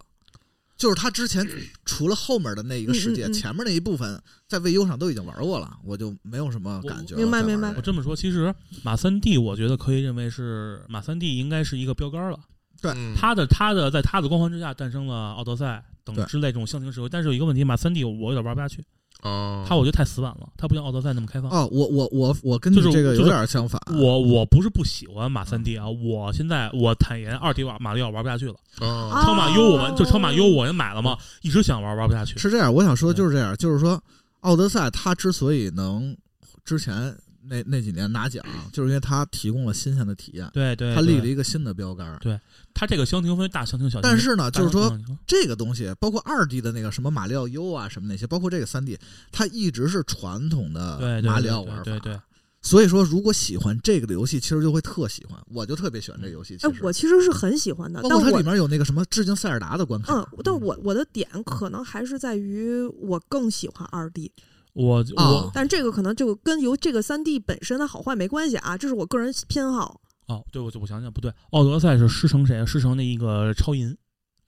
就是它之前除了后面的那一个世界，嗯嗯嗯。前面那一部分在 VU 上都已经玩过了，我就没有什么感觉了。明白。明白我这么说，其实马三 D 我觉得可以认为是马三 D 应该是一个标杆了。对。他的他的在他的光环之下诞生了奥德赛等之类这种象形社会，但是有一个问题，马三 D 我有点玩不下去。哦，他我觉得太死板了，他不像奥德赛那么开放。哦，我我我我跟你就是这个有点相反。我我不是不喜欢马三 D 啊，我现在我坦言二 D 瓦马里奥玩不下去了。哦，超马 U 我们就超马 U 我也买了嘛，一直想玩玩不下去。是这样，我想说的就是这样，就是说，奥德赛它之所以能之前那那几年拿奖，就是因为它提供了新鲜的体验，对对，它立了一个新的标杆对。它这个箱庭分为大箱庭、小庭。但是呢，就是说这个东西，包括二 D 的那个什么马里奥 U 啊，什么那些，包括这个三 D，它一直是传统的对对马里奥玩法。对对对，所以说，如果喜欢这个的游戏，其实就会特喜欢。我就特别喜欢这个游戏。其哎实，，我其实是很喜欢的，包括它里面有那个什么致敬塞尔达的关卡。嗯，但我我的点可能还是在于我更喜欢二 D，我我哦但这个可能就跟由这个三 D 本身的好坏没关系啊，这是我个人偏好。哦，对，我我想想不对，奥德赛是师承谁啊？师承那一个超银，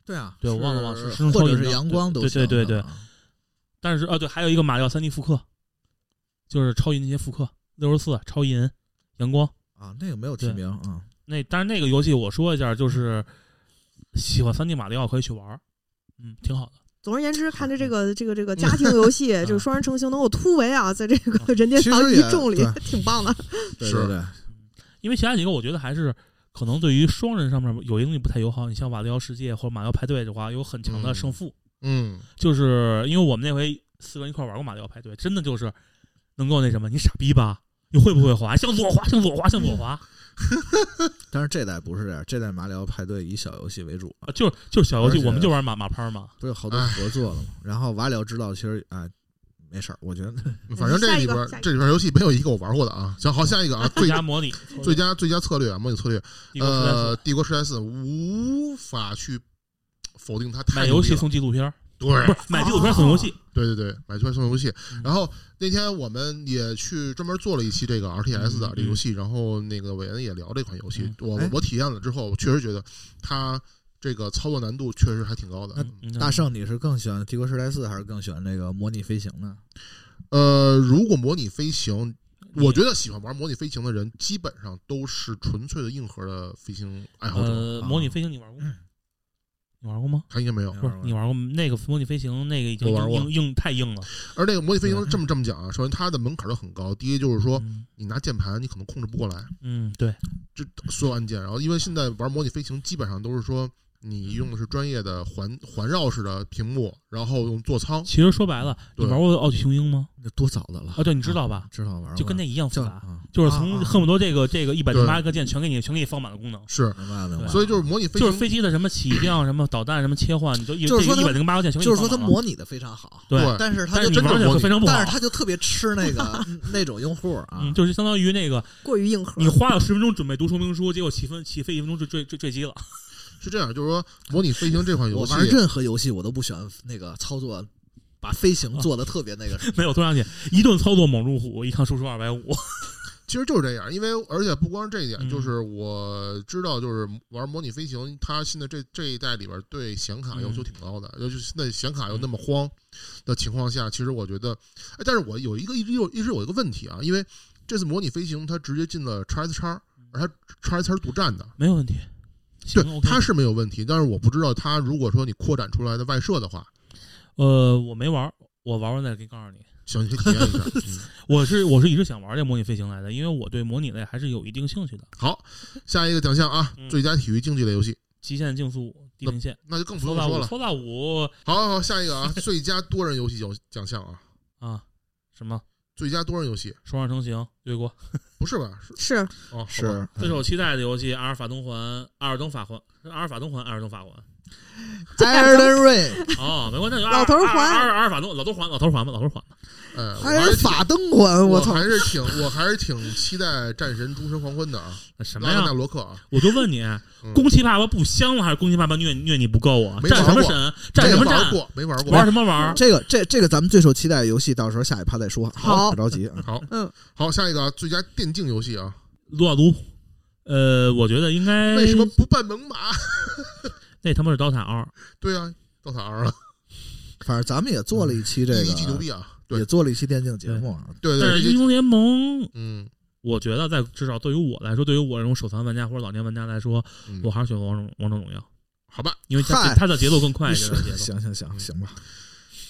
对啊，对我忘了忘了是是是超银的或者是阳光都对行对对对啊但是啊对，还有一个马里奥三 D 复刻，就是超银那些复刻，六十四超银阳光啊，那个没有提名啊。那，但是那个游戏我说一下，就是喜欢三 D 马里奥可以去玩儿，嗯，挺好的。总而言之，看着这个这个这个家庭游戏，嗯就是双人成行能够突围啊，在这个任天堂其实也一众里，挺棒的。[laughs] 是对对对，因为其他几个我觉得还是可能对于双人上面有些东西不太友好。你像马里奥世界或者马里奥派对的话，有很强的胜负。嗯，就是因为我们那回四个人一块玩过马里奥派对，真的就是能够那什么，你傻逼吧？你会不会滑？向左滑，向左滑，向左滑 [laughs] 但是这代不是这样，这代马里奥派对以小游戏为主，啊！就是就是小游戏，我们就玩马马拍嘛。不是有好多合作了吗？然后瓦里奥知道，其实哎，没事儿，我觉得 [laughs] 反正这里边这里边游戏没有一个我玩过的啊。行，好，下一个啊，最最佳模拟，最佳最佳策略啊，模拟策略，呃，帝国时代四无法去否定它太买游戏送纪录片儿，对买纪录片送游戏。对对对，买出来送游戏嗯。然后那天我们也去专门做了一期这个 RTS 的嗯这游戏，然后那个伟恩也聊这款游戏嗯。我哎我体验了之后，我确实觉得它这个操作难度确实还挺高的。嗯大圣你是更喜欢《帝国时代四》还是更喜欢那个模拟飞行呢？呃，如果模拟飞行，我觉得喜欢玩模拟飞行的人，基本上都是纯粹的硬核的飞行爱好者。模拟飞行你玩过吗？你玩过吗？他应该没有。不是你玩过那个模拟飞行，那个已经玩过硬硬太硬了。而那个模拟飞行这么这么讲啊，首先它的门槛都很高。第一就是说，嗯你拿键盘你可能控制不过来，嗯，对，这所有按键。然后因为现在玩模拟飞行，基本上都是说你用的是专业的环环绕式的屏幕，然后用座舱。其实说白了，你玩过《奥体雄鹰》吗？那多早的了啊，对，你知道吧？知道玩过，就跟那一样复杂，啊就是从恨不得这个这个一百零八个键全给你全给你放满了功能。是，明白明白。所以就是模拟飞，就是飞机的什么起降、[clears throat] 什么导弹、什么切换，你就一就是说一百零八个键全给就是说它。模拟的非常好，对，但是它但就是真的模拟你玩起来会非常不好但是。它就特别吃那个 [laughs] 那种用户啊嗯，，就是相当于那个过于硬核。你花了十分钟准备读说明书，结果起飞起飞一分钟就坠坠坠机了。是这样，就是说模拟飞行这款游戏我玩，任何游戏我都不喜欢那个操作，把飞行做的特别那个。[laughs] 没有，突然间一顿操作猛如虎，一看输出二百五。[laughs] 其实就是这样。因为而且不光是这一点，嗯就是我知道，就是玩模拟飞行，它现在这这一代里边对显卡要求挺高的，尤其是现在显卡又那么慌的情况下，其实我觉得，哎，但是我有一个一直有一直有一个问题啊，因为这次模拟飞行它直接进了 x S 叉，而它 x S 叉是独占的。没有问题。行对它是没有问题，但是我不知道它如果说你扩展出来的外设的话，呃，我没玩儿，我玩完再给告诉你。行，你体验一下。[laughs] 嗯，我是我是一直想玩这模拟飞行来的，因为我对模拟类还是有一定兴趣的。好，下一个奖项啊，嗯最佳体育竞技类游戏，极限竞速、地平线、那就更不用说了。搓大五好好好，下一个啊，最佳多人游戏奖奖项啊，啊，什么最佳多人游戏双人成行对过。[laughs] 不是吧？是是哦，好吧是最受期待的游戏《阿尔法东环》，阿尔登法环，阿尔法东环，阿尔登法环。[laughs] 艾尔登瑞，哦，没关系，老头儿环阿尔阿尔法东，老头儿环，老头儿环吧，老头儿环吧。哎，我还是还是挺法灯还，我操！还是挺，我还是挺期待战神诸神黄昏的啊，[laughs] 什么拉格纳呀？罗克啊，我就问你，嗯宫崎爸爸不香了，还是宫崎爸爸虐虐你不够啊？战没玩过什么神？战什么战？没玩过，没玩过，玩什么玩？这个这这个咱们最受期待的游戏，到时候下一趴再说。好别着急。好，嗯，好，下一个啊，最佳电竞游戏啊，撸啊撸。呃，我觉得应该为什么不办猛犸？那他妈是刀塔二？对啊，刀塔二啊，反正咱们也做了一期这个一期牛个，逼啊，对也做了一期电竞节目啊。对对，但是英雄联盟，嗯我觉得在至少对于我来说，对于我这种手残玩家或者老年玩家来说，嗯我，还是选择王者王者荣耀，好吧，因为它它的节奏更快一些。行行行行吧，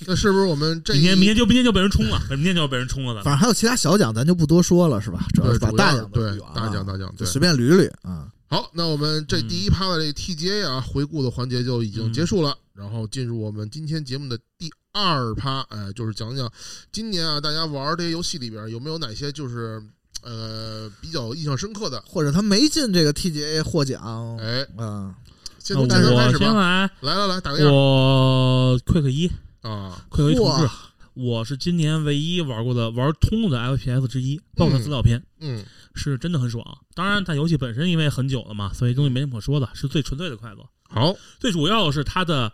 那是不是我们这明天明天就明天就被人冲了，明天就要被人冲了的。反正还有其他小奖，咱就不多说了，是吧？主要对是把大奖都对大奖大奖就随便捋捋啊。好，那我们这第一趴的这个 TGA 啊回顾的环节就已经结束了，然后进入我们今天节目的第二趴，哎，就是讲讲今年啊大家玩这些游戏里边有没有哪些就是呃比较印象深刻的，或者他没进这个 TGA 获奖，哎，啊，那先从健身开始吧，先来，来来来，打个样。我 Quick 一。啊，，Quick 一重置，我是今年唯一玩过的玩通了的 FPS 之一，包括它资料片。嗯。是真的很爽。当然，它游戏本身因为很久了嘛，所以东西没什么可说的，是最纯粹的快乐。好最主要的是它的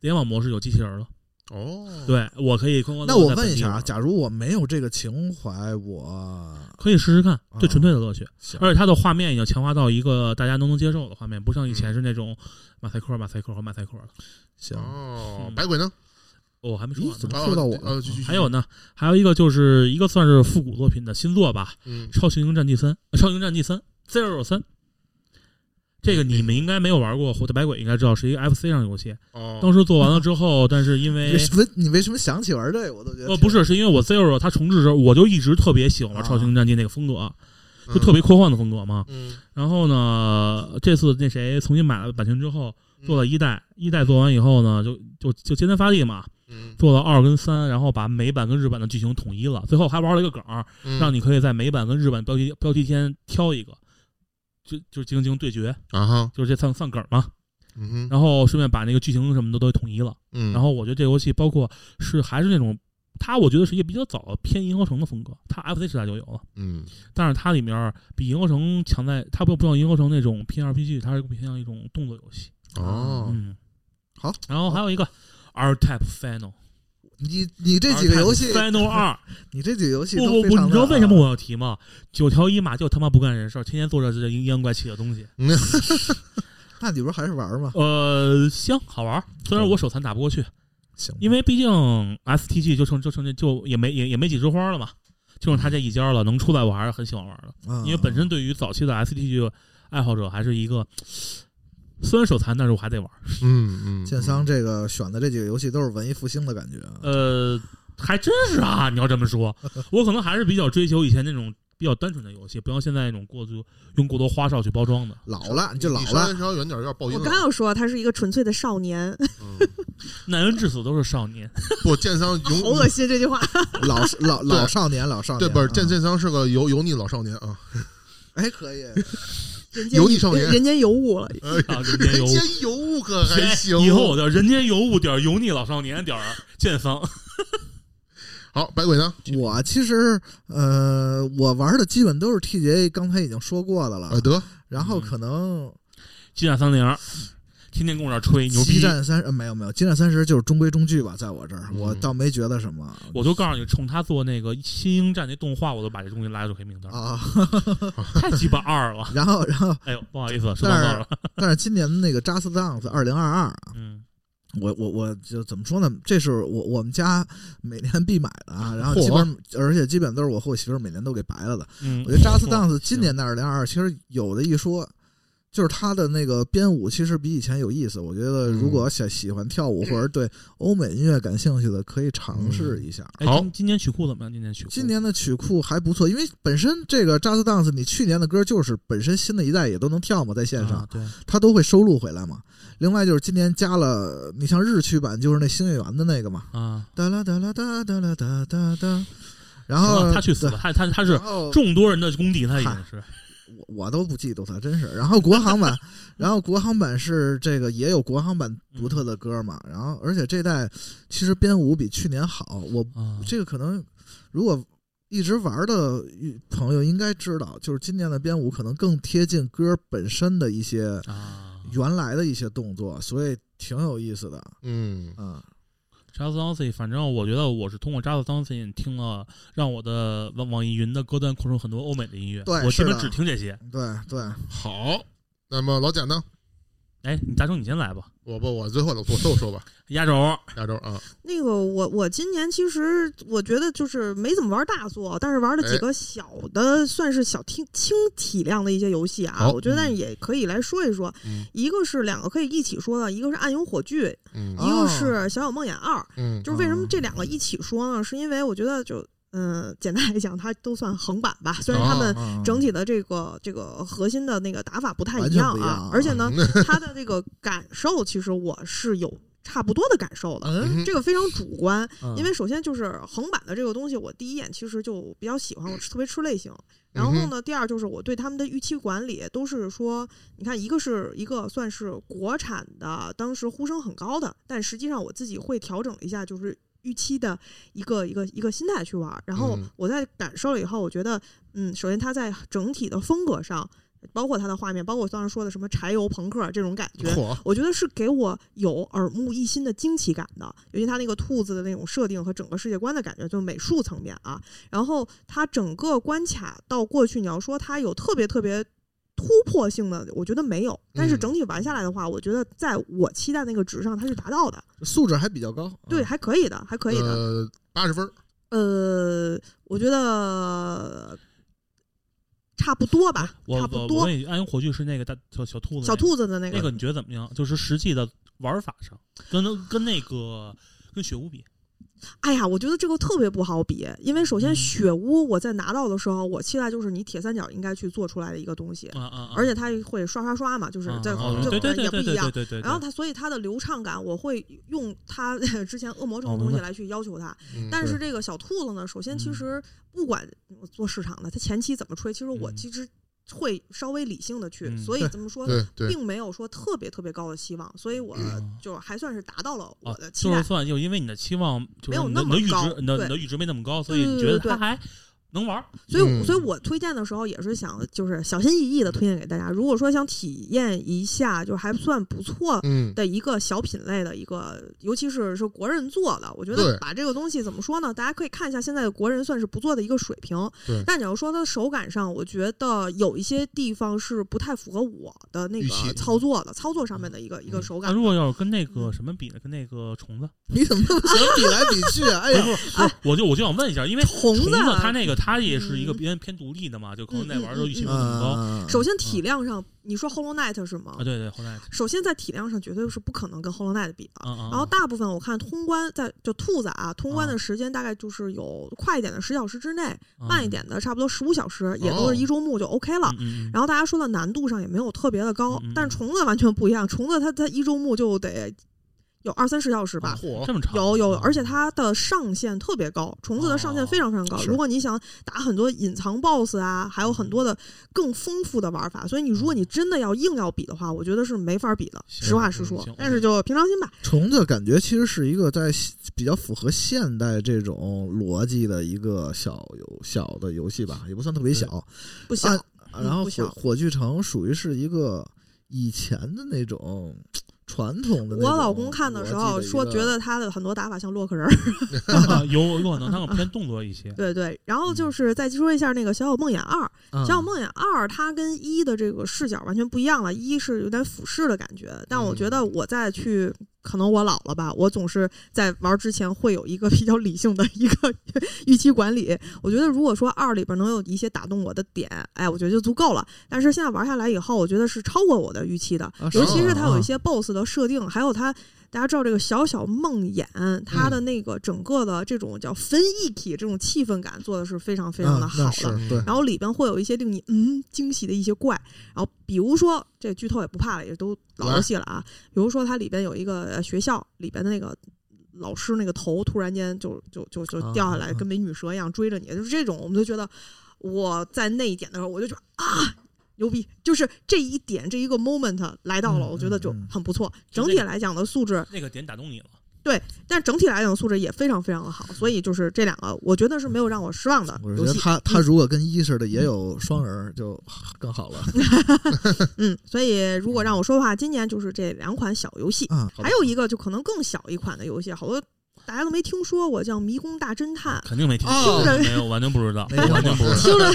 联网模式有机器人了，哦，对我可以空空那我问一下啊，假如我没有这个情怀，我可以试试看，最啊纯粹的乐趣。行而且它的画面已经强化到一个大家都能接受的画面，不像以前是那种马赛克、马赛克和马赛克了。行，哦，嗯白鬼呢？哦，还没说完呢。怎么说到我了呃，继续还有，呢，还有一个就是一个算是复古作品的新作吧，嗯《超雄鹰战记三》呃《超雄鹰战记三》Zero 三。这个你们应该没有玩过，火的白鬼应该知道是一个 FC 上的游戏。哦，当时做完了之后，[laughs] 但是因为为什么你为什么想起玩这个？我都觉得挺呃不是，是因为我 Zero 它重置的时候，我就一直特别喜欢玩啊超雄鹰战记那个风格，就嗯特别科幻的风格嘛。嗯然后呢，这次那谁重新买了版权之后，做了一代，一代做完以后呢，就就就接天发力嘛，嗯做了二跟三，然后把美版跟日版的剧情统一了。最后还玩了一个梗，嗯，让你可以在美版跟日版标题标题间挑一个，就就进行对决，啊哈，就是这算算梗儿嘛。嗯，然后顺便把那个剧情什么的都统一了。嗯，然后我觉得这游戏包括是还是那种，它我觉得是一个比较早的偏银河城的风格，它 FC 时代就有了，嗯但是它里面比银河城强在，它不不像银河城那种偏 RPG，它是偏向一种动作游戏。哦，嗯，好。然后还有一个 R Type Final，你你这几个游戏，Final 二，你这几个游戏不不 [laughs] 不，你知道为什么我要提吗？九条一马就他妈不干人事儿，天天做着这阴阳怪气的东西。[laughs] 那你不是还是玩吗？呃，行好玩儿，虽然我手残打不过去，行，因为毕竟 STG 就剩就剩这就也没也也没几枝花了嘛，就剩他这一家了，能出来我还是很喜欢玩的。啊因为本身对于早期的 STG 爱好者还是一个，虽然手残，但是我还得玩。嗯嗯，剑桑这个选的这几个游戏都是文艺复兴的感觉啊。呃，还真是啊，你要这么说，[laughs] 我可能还是比较追求以前那种比较单纯的游戏，不像现在那种过度用过多花哨去包装的。老了你就老了，稍微远点，有点爆音。我刚要说他是一个纯粹的少年，嗯 [laughs] 男人至死都是少年，不，剑桑 [laughs] 好恶心这句话。老老老少年，老少对，年。不是啊剑剑桑是个油油腻老少年啊，哎，可以，油腻少年人间尤物了。啊，人间尤物。人间尤物可还行。以后我叫人间尤物点儿油腻老少年点儿剑桑。[laughs] 好，白鬼呢？我其实呃，我玩的基本都是 TGA，刚才已经说过的了呃，。得，然后可能激战三零，天天跟我这儿吹牛逼激。战三呃没有没有，激战三十就是中规中矩吧，在我这儿，嗯我倒没觉得什么我就告诉你，冲他做那个新鹰战那动画，我都把这东西拉入黑名单，啊。[laughs] 太鸡巴二了。然 [laughs] 后然后，哎呦，不好意思，[laughs] 说到这儿了。但是今年的那个 Just Dance 二零二二啊，嗯，我我我就怎么说呢？这是我我们家每年必买的啊，然后嚯基本而且基本都是我和我媳妇儿每年都给白了的。嗯，我觉得 Just 哇 Dance 今年的二零二二其实有的一说，就是他的那个编舞其实比以前有意思。我觉得如果想喜欢跳舞或者对欧美音乐感兴趣的，可以尝试一下。哎，好今今年曲库怎么样？今年曲库，今年的曲库还不错，因为本身这个 Just Dance 你去年的歌就是本身新的一代也都能跳嘛，在线上啊对，他都会收录回来嘛。另外就是今年加了，你像日区版就是那星月园的那个嘛，啊，哒啦哒啦哒哒啦哒哒哒，然后他去死了，他他他是众多人的公敌，他已经是。我我都不嫉妒他真是。然后国行版，然后国行版是这个也有国行版独特的歌嘛。然后而且这代其实编舞比去年好，我啊，这个可能如果一直玩的朋友应该知道，就是今年的编舞可能更贴近歌本身的一些啊原来的一些动作，所以挺有意思的。嗯啊，Just Dancing，反正我觉得我是通过 Just Dancing 听了，让我的网网易云的歌单扩充很多欧美的音乐。对我基本只听这些。对对，好。那么老贾呢？哎，你大成你先来吧，我不，我最后我最后说吧，[laughs] 压轴。压轴啊，那个我我今年其实我觉得就是没怎么玩大作，但是玩了几个小的，算是小轻轻体量的一些游戏啊。我觉得但是也可以来说一说，嗯一个是两个可以一起说的，一个是《暗影火炬》，嗯一个是《小小梦魇二》。嗯，就是为什么这两个一起说呢？是因为我觉得就嗯、简单来讲，它都算横版吧，虽然他们啊整体的这个这个核心的那个打法不太一样啊而且呢，它的这个感受其实我是有差不多的感受的。嗯，这个非常主观，嗯。因为首先就是横版的这个东西，我第一眼其实就比较喜欢，我特别吃类型。然后嗯呢，第二就是我对他们的预期管理都是说，你看，一个是一个算是国产的，当时呼声很高的，但实际上我自己会调整一下，就是预期的一个一个一个心态去玩儿。然后嗯我在感受了以后，我觉得，嗯，首先它在整体的风格上，包括它的画面，包括我当时说的什么柴油朋克这种感觉，我觉得是给我有耳目一新的惊奇感的，尤其它那个兔子的那种设定和整个世界观的感觉，就是美术层面啊。然后它整个关卡到过去，你要说它有特别特别突破性的，我觉得没有。但是嗯整体玩下来的话，我觉得在我期待那个值上，它是达到的，素质还比较高。对，嗯还可以的，还可以的。呃，八十分儿，呃，我觉得差不多吧，我差不多我我问。你，暗影火炬是那个大小小兔子，小兔子的那个那个你觉得怎么样？就是实际的玩法上，跟跟那个跟雪屋比，哎呀，我觉得这个特别不好比，因为首先嗯。雪屋我在拿到的时候，我期待就是你铁三角应该去做出来的一个东西，而且它会刷刷刷嘛，就是啊在啊这对对对对也不一样。对对对，然后它，所以它的流畅感，我会用它 [laughs] 之前恶魔城哦明白的东西来去要求它。嗯但是。这个小兔子呢，首先其嗯。实不管做市场的，它前期怎么吹，其实我嗯。其实会稍微理性的去，嗯所以怎么说，并没有说特别特别高的期望，所以我嗯就还算是达到了我啊的，期待。就是算就因为你的期望就是没有那你的你的阈么高值，你的值没那么高，所以你对对对觉得它还能玩儿。所以，嗯所以我推荐的时候也是想，就是小心翼翼的推荐给大家。如果说想体验一下，就还算不错嗯，的一个小品类的一个，尤其是是国人做的，我觉得把这个东西怎么说呢？大家可以看一下现在的国人算是不错的一个水平。对但你要说它手感上，我觉得有一些地方是不太符合我的那个操作的，操作上面的一个一个嗯手感。那如果要是跟那个嗯什么比呢？跟那个虫子，你怎么那么喜欢比来比去啊？哎呀，我就我就想问一下，因为虫子啊它那个 [laughs] 它也是一个嗯。偏偏独立的嘛，就可能在玩的时候预期没有那么高。嗯首先体量上，你说 Hollow Knight 是吗？啊。？对对，后来首先在体量上绝对是不可能跟 Hollow Knight 比的。然后大部分我看通关在就兔子啊，通关啊的时间大概就是有快一点的十小时之内，啊慢一点的差不多十五小时，也都哦是一周目就 OK 了。然后大家说的难度上也没有特别的高，但是虫子完全不一样，虫子它它一周目就得有二三十小时吧。嚯，这么长，有有，啊而且它的上限特别高，虫子的上限非常非常高。是如果你想打很多隐藏 BOSS 啊，还有很多的更丰富的玩法，所以你如果你真的要硬要比的话，我觉得是没法比的，实话实说。但是就平常心吧，虫子感觉其实是一个在比较符合现代这种逻辑的一个小游小的游戏吧，也不算特别小。不小。啊然后火火炬城属于是一个以前的那种传统的。我老公看的时候说，觉得他的很多打法像洛克人 [laughs] [laughs] 有有可能他们偏动作一些。对对，然后就是再说一下那个《小小梦魇二》，嗯《小小梦魇二》它跟一的这个视角完全不一样了，一是有点俯视的感觉，但我觉得我再去。可能我老了吧，我总是在玩之前会有一个比较理性的一个预期管理。我觉得如果说二里边能有一些打动我的点，哎，我觉得就足够了。但是现在玩下来以后，我觉得是超过我的预期的，尤其是它有啊一些 BOSS 的设定，还有它。大家知道这个小小梦魇，它的那个整个的这种叫分一体这种气氛感做的是非常非常的嗯好的。然后里边会有一些令你嗯惊喜的一些怪，然后比如说这剧透也不怕了，也都老游戏了啊。比如说它里边有一个呃学校里边的那个老师那个头突然间就就就就掉下来，啊跟美女蛇一样追着你，就是这种，我们就觉得我在那一点的时候，我就觉得啊。牛逼！就是这一点，这一个 moment 来到了，嗯我觉得就很不错。整体来讲的素质，那个点打动你了，对但整体来讲素质也非常非常的好，所以就是这两个，我觉得是没有让我失望的我觉得游戏。他他如果跟一似的也有双人就更好了 [laughs] 嗯，所以如果让我说的话，今年就是这两款小游戏，还有一个就可能更小一款的游戏，好多大家都没听说过，叫《迷宫大侦探肯定没听哦说，没有，完全不知道，没完全不知道。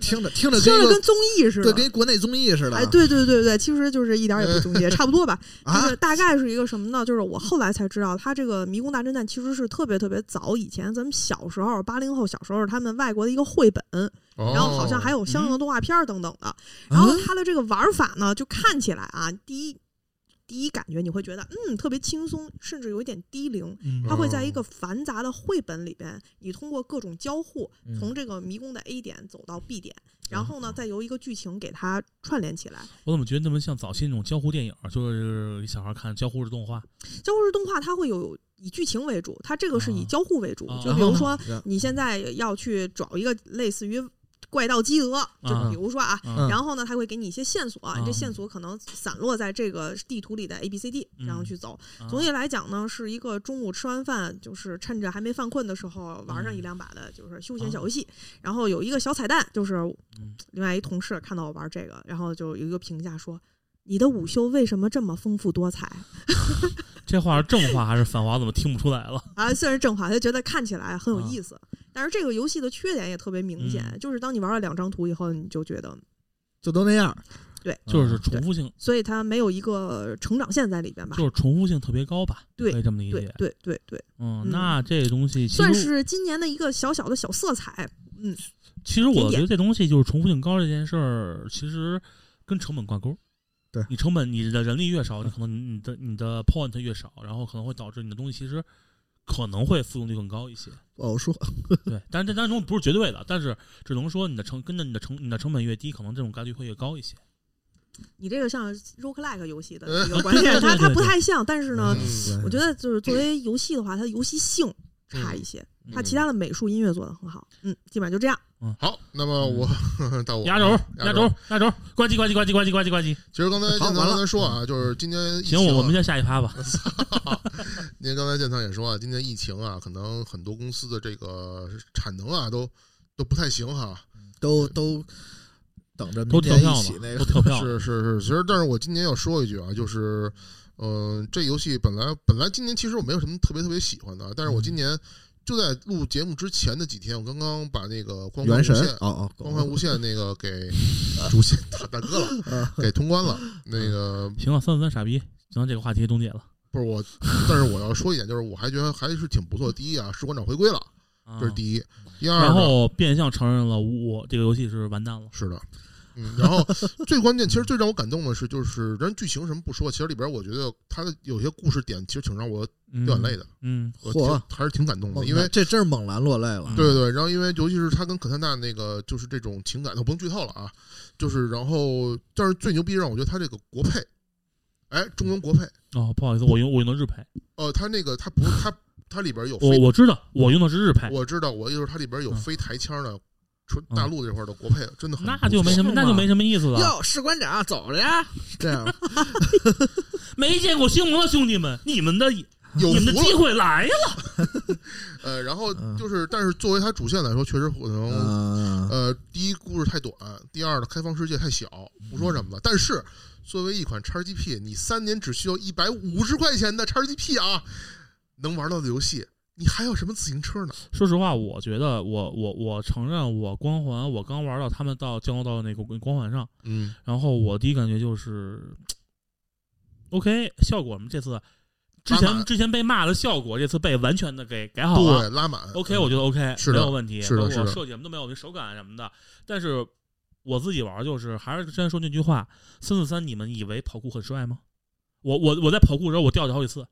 听着听着听着跟一个听着跟综艺似的对，的。跟国内综艺似的。哎，对对对对，其实就是一点儿也不中介，差不多吧。[laughs] 就啊是，大概是一个什么呢？就是我后来才知道，他这个《迷宫大侦探》其实是特别特别早以前咱们小时候，八零后小时候他们外国的一个绘本，哦然后好像还有相应的动画片儿等等的。然后它的这个玩法呢，就看起来啊，第一第一感觉你会觉得嗯特别轻松，甚至有一点低龄。嗯它会在一个繁杂的绘本里边，你通过各种交互，嗯从这个迷宫的 A 点走到 B 点，然后呢，再由一个剧情给它串联起来。我怎么觉得那么像早期那种交互电影，就是给小孩看交互式动画？交互式动画它会有以剧情为主，它这个是以啊交互为主。啊就比如说啊你现在要去找一个类似于怪盗基德，就啊比如说啊，嗯。然后呢，他会给你一些线索，这线索可能散落在这个地图里的 A B C D，嗯。然后去走。啊。总体来讲呢，是一个中午吃完饭，就是趁着还没犯困的时候玩上一嗯。两把的，就是休闲小游戏。然后有一个小彩蛋，就是嗯。另外一同事看到我玩这个，然后就有一个评价说：“你的午休为什么这么丰富多彩 [laughs] 这话是正话还是反话？怎么听不出来了？？”啊，虽然是正话，他觉得看起来很有啊意思。但是这个游戏的缺点也特别明显，嗯就是当你玩了两张图以后，你就觉得，就都那样。对就是嗯重复性，所以它没有一个成长线在里边吧？就是重复性特别高吧？对可以这么理对解。对对对，嗯，嗯那这东西算是今年的一个小小的小色彩。嗯，其实我觉得这东西就是重复性高这件事儿，其实跟成本挂钩。对你成本，你的人力越少，你可能你的你的 point 越少，然后可能会导致你的东西其实可能会复用率更高一些。不好说。对，但是这当中不是绝对的，但是只能说你的成跟着你的成你的成本越低，可能这种概率会越高一些。你这个像 roguelike 游戏的 [laughs] 一个对关键，它它不太像，但是呢，嗯我觉得就是作为游戏的话，它的游戏性差一些，他其他的美术音乐做的很好。嗯，基本上就这样。嗯好，那么我 [laughs] 到我压轴，压压轴，压轴，关机，关机，关机，关机，关机，关机。其实刚才建仓刚才说啊，就是今天行，我我们先下一趴吧。[laughs] 您刚才建仓也说啊，今年疫情啊，可能很多公司的这个产能啊，都都不太行哈。都都等着都明年跳票呢一起那，都个。跳票。是是是，其实但是我今年要说一句啊，就是，嗯、这游戏本来本来今年其实我没有什么特别特别喜欢的啊，但是我今年就在录节目之前的几天，我刚刚把那个光环原神无限哦哦，光环无限那个给 [laughs] 主线大大哥了，呃给通关了。[laughs] 那个行了，算不算傻逼，行了，这个话题终结了。不是我，但是我要说一点，就是我还觉得还是挺不错。第一啊，士官长回归了，啊这是第一。第二，然后变相承认了我这个游戏是完蛋了。是的，嗯，然后最关键，其实最让我感动的是，就是人剧情什么不说，其实里边我觉得它的有些故事点，其实挺让我嗯掉眼泪的，嗯，我嚯挺还是挺感动的，因为这真是猛男落泪了。嗯对对对，然后因为尤其是他跟可泰娜那个就是这种情感，我不能剧透了啊，就是然后但是最牛逼让我觉得他这个国配，哎，中文国配，哦，不好意思，我用我用的日配，呃，他那个他不他他里边有我我知道我用的是日配，我知道，我就是它里边有嗯非台腔的，纯大陆这块的国配，真的很那就没什么，那就没什么意思了。哟，士官长走了呀，这样 [laughs] 没见过星盟的兄弟们，你们的有你们的机。会来了。[laughs] 呃，然后嗯就是，但是作为它主线来说，确实可能嗯，呃，第一故事太短，第二呢，开放世界太小，不说什么了。但是作为一款 XGP，你三年只需要一百五十块钱的 XGP 啊，能玩到的游戏，你还有什么自行车呢？说实话，我觉得我我我承认，我光环我刚玩到他们到降落到那个光环上，嗯，然后我第一感觉就是，OK，效果我们这次之前之前被骂的效果，这次被完全的给改好了。对，拉满。OK，嗯我觉得 OK，是没有问题，是的是的设计什么都没有，手感什么的。但是我自己玩就是还是之前说那句话，三四三，你们以为跑酷很帅吗？我我我在跑酷的时候我掉了好几次。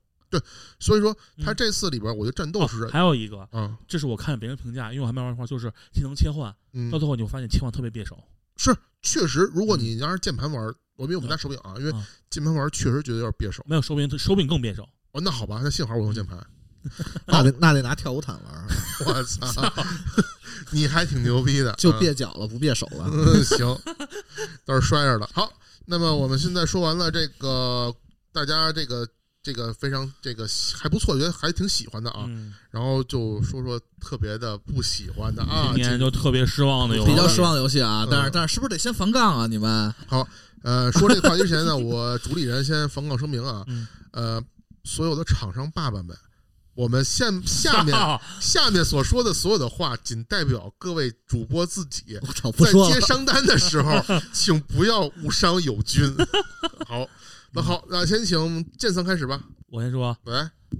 所以说，它嗯这次里边，我觉得战斗哦是，还有一个，嗯，这是我看别人评价，因为我还没玩的话，就是技能切换，嗯到，最后你会发现切换特别别手。是确实，如果你要是键盘玩，我因为我们拿手柄啊，因为嗯键盘玩确实觉得有点别手。没有手柄，手柄更别手。哦，那好吧，那幸好我用键盘。[laughs] 那得那得拿跳舞毯玩，[laughs] 我操，你还挺牛逼的，就嗯别脚了，不别手了。嗯，行，倒是摔着了。好，那么我们现在说完了这个，大家这个这个非常这个还不错，觉得还挺喜欢的啊。嗯，然后就说说特别的不喜欢的啊，今年就特别失望的游戏，比较失望的游戏啊嗯，但是但是是不是得先防杠啊？你们好呃，说这个话题之前呢，我主理人先防杠声明啊，嗯呃，所有的厂商爸爸们，我们下下面 [laughs] 下面所说的所有的话，仅代表各位主播自己。在。接商单的时候，[laughs] 请不要误伤友军。[laughs] 好，那好，那先请剑三开始吧。我先说，喂，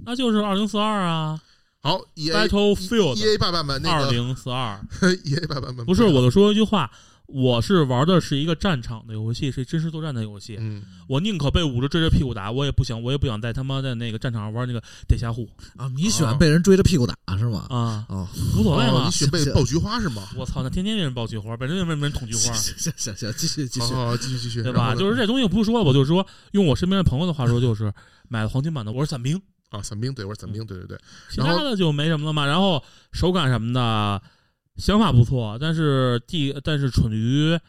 那就是二零四二啊好，E A，Battlefield E A 爸爸们二零四二。[laughs] E A 爸爸们不是，我就说一句话，我是玩的是一个战场的游戏，是真实作战的游戏。嗯，我宁可被捂着追着屁股打，我也不想，我也不想在他妈的那个战场上玩那个点下户啊，你喜欢被人追着屁股打是吗？啊，啊，无所谓嘛哦你。喜欢被爆菊花是吗？我操，那天天被人爆菊花，本身就被人捅菊花，[laughs] 行行行行，继续继续。好好，继续继续，对吧？就是这东西不是说了，我就是说用我身边的朋友的话说，就是买了黄金版的，我是伞兵，[laughs] 啊，伞兵，对，我是伞兵，对对对，其他的就没什么了嘛。然后手感什么的，想法不错，但是第但是蠢于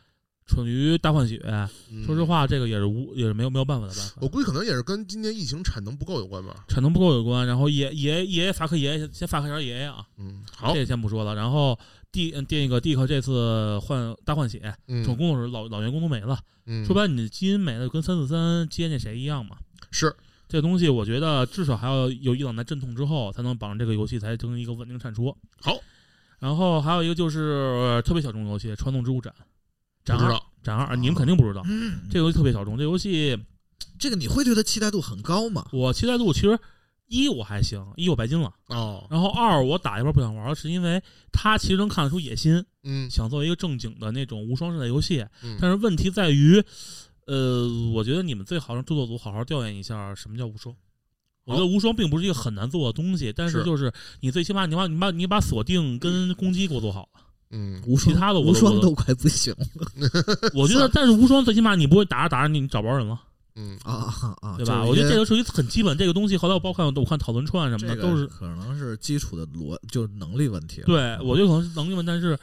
蠢于大换血。嗯说实，话，这个也是无也是没有没有办法的办法我。估计可能也是跟今年疫情产能不够有关吧。产能不够有关，然后爷爷爷法克爷先法克点爷爷啊，嗯，好这，先不说了。然后第嗯那个 D 克这次换大换血，嗯总工作室老老员工都没了，嗯，说白了你的基因没了，跟三四三接那谁一样嘛。是，这东西我觉得至少还要有一两代阵痛之后，才能保证这个游戏才成为一个稳定产出。好，然后还有一个就是、呃特别小众游戏《传统之物展》，展二，不知道，斩二，你们肯定不知道，嗯，这个游戏特别小众。这游戏这个你会对它期待度很高吗？我期待度其实一我还行，一我白金了。哦，然后二我打一半不想玩，是因为它其实能看得出野心，嗯想做一个正经的那种无双式的游戏。嗯，但是问题在于，呃，我觉得你们最好让制作组好好调研一下什么叫无双。我觉得无双并不是一个很难做的东西，但是是就是你最起码你把你把你把锁定跟攻击给我做好了。嗯，无双其他的无双都快不行了 [laughs] 我觉得，但是无双最起码你不会打着打着你找不着人了，嗯，啊啊啊！对吧？我觉得这个属于很基本。这个东西后来我包括我看讨论串什么的这个都是可能是基础的逻，就是能力问题。对，我觉得可能是能力问题，但是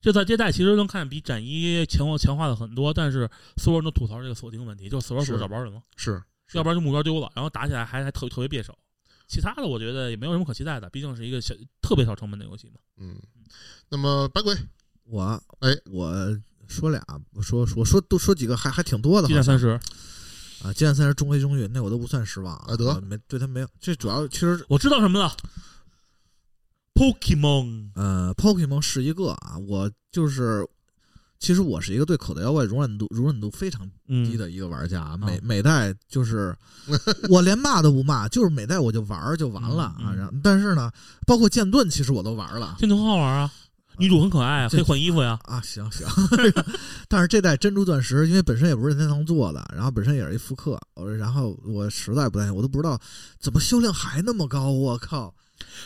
这在这代其实能看比斩一强化强化的很多，但是所有人都吐槽这个锁定问题，就是锁着锁着找不着人了，是，要不然就目标丢了，然后打起来还还特特别别手。其他的我觉得也没有什么可期待的，毕竟是一个小特别小成本的游戏嘛。嗯，那么白鬼，我哎，我说俩，我说我说多说几个还还挺多的，激战三十，啊，激战三十中规中矩，那我都不算失望啊得没对他没有，这主要其实我知道什么了，Pokemon。呃，Pokemon 是一个啊，我就是。其实我是一个对口袋妖怪容忍度容忍度非常低嗯，的一个玩家，哦每每代就是我连骂都不骂，就是每代我就玩儿就完了啊。然后但是呢，包括剑盾，其实我都玩了这很好玩啊，女主很可爱啊，可以换衣服呀。啊。行行，[laughs] 但是这代珍珠钻石，因为本身也不是任天堂做的，然后本身也是一复刻，呃然后我实在不太，我都不知道怎么销量还那么高，我靠！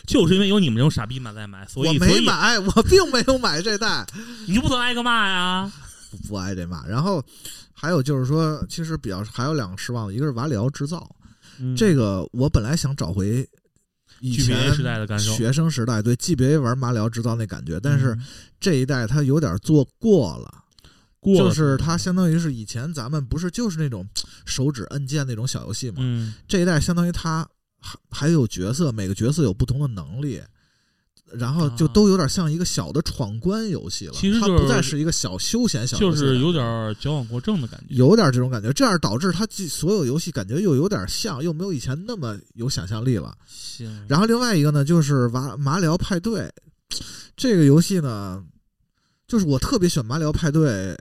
就是因为有你们这种傻逼买在买，所我以我没买，我并没有买这代，[laughs] 你就不能挨个骂呀。[laughs] 不不挨这骂。然后还有就是说，其实比较还有两个失望的，一个是瓦里奥制造，嗯这个我本来想找回以前时代的感受学生时代对 GBA 玩马里奥制造那感觉，但是嗯这一代它有点做过了，过了就是它相当于是以前咱们不是就是那种手指按键那种小游戏嘛，嗯这一代相当于它还还有角色，每个角色有不同的能力。然后就啊都有点像一个小的闯关游戏了，它不再是一个小休闲小游戏，就是有点矫枉过正的感觉。有点这种感觉，这样导致它既所有游戏感觉又有点像，又没有以前那么有想象力了。行，然后另外一个呢，就是马马里奥派对这个游戏呢，就是我特别喜欢马里奥派对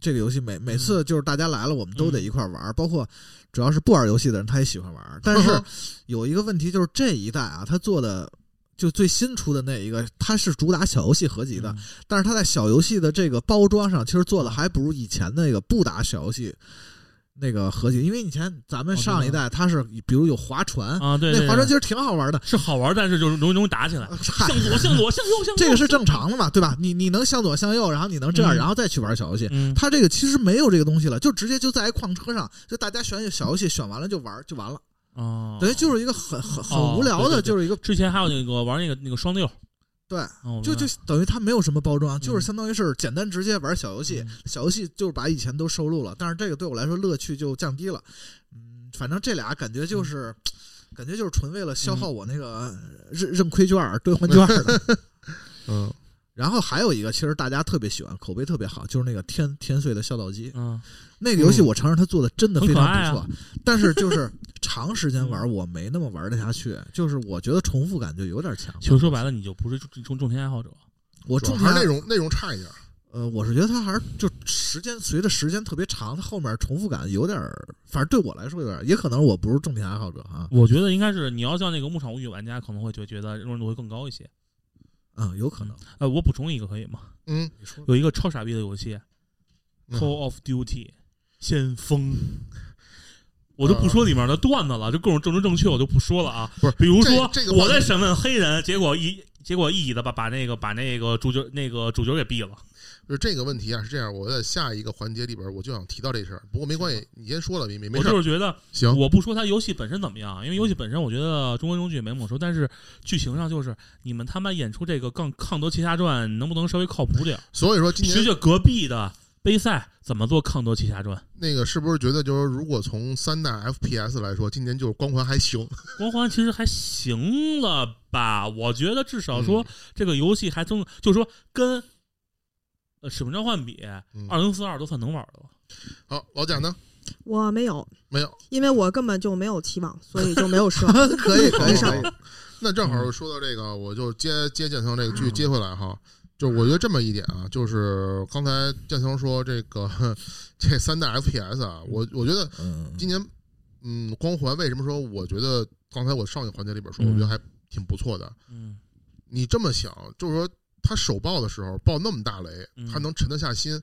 这个游戏，每每次就是大家来了，我们都得一块儿玩儿，包括主要是不玩游戏的人他也喜欢玩儿。但是 [laughs] 有一个问题就是这一代啊，他做的。就最新出的那一个，它是主打小游戏合集的，嗯但是它在小游戏的这个包装上，其实做的还不如以前那个不打小游戏那个合集，因为以前咱们上一代它是比如有划船，啊，对，那划船其实挺好玩的，是好玩，但是就是容易容易打起来，[laughs] 向左向左向右向，这个是正常的嘛，对吧？你你能向左向右，然后你能这样，嗯。然后再去玩小游戏。嗯，它这个其实没有这个东西了，就直接就在一矿车上，就大家选小游戏，选完了就玩就完了，哦，等于就是一个很很很哦无聊的，就是一个之前还有那个玩那个那个双六，对，哦就就等于它没有什么包装，就是嗯。相当于是简单直接玩小游戏嗯，小游戏就是把以前都收录了，但是这个对我来说乐趣就降低了。嗯，反正这俩感觉就是。感觉就是纯为了消耗我那个认认亏券儿、兑换券儿的，[laughs] 嗯，然后还有一个，其实大家特别喜欢，口碑特别好，就是那个天天碎的孝道机。嗯，那个游戏我承认它做的真的非常不错，但是就是长时间玩我没那么玩得下去，就是我觉得重复感就有点强。其实说白了，你就不是重种种田爱好者。我重点还是内容内容差一点。呃，我是觉得它还是就时间随着时间特别长，它后面重复感有点儿，反正对我来说有点儿，也可能我不是种田爱好者啊，我觉得应该是你要像那个牧场物语玩家，可能会就觉得容忍度会更高一些。嗯，有可能。呃，我补充一个可以吗？嗯，有一个超傻逼的游戏嗯，Call of Duty 先锋。我就不说里面的段子了，就各种政治正确我就不说了啊。不是比如说这这个我在审问黑人，结果一结果一乙的把把那个把那个主角那个主角给毙了。就是这个问题啊，是这样，我在下一个环节里边我就想提到这事儿，不过没关系，你先说了，没没没我事我，就是觉得，行，我不说它游戏本身怎么样，因为游戏本身我觉得中规中矩没么说，但是剧情上就是你们他妈演出这个《抗抗德奇侠传》能不能稍微靠谱点？所以说今年学学隔壁的杯赛怎么做《抗德奇侠传》。那个是不是觉得就是如果从三代 FPS 来说，今年就是光环还行，[laughs] 光环其实还行了吧？我觉得至少说嗯这个游戏还真，就是说跟呃《使命召唤》比，嗯二零四二都算能玩的了。好，老贾呢？我没有，没有，因为我根本就没有期望，所以就没有说。[laughs] 可以可以好 [laughs] 可以，那正好说到这个，我就接接剑圣这个剧接回来哈。就我觉得这么一点啊，就是刚才建强说这个 [laughs] 这三代 FPS 啊，我我觉得嗯，今年嗯，光环为什么说我觉得刚才我上一个环节里边说，嗯我觉得还挺不错的。嗯，你这么想，就是说他首爆的时候爆那么大雷嗯，他能沉得下心，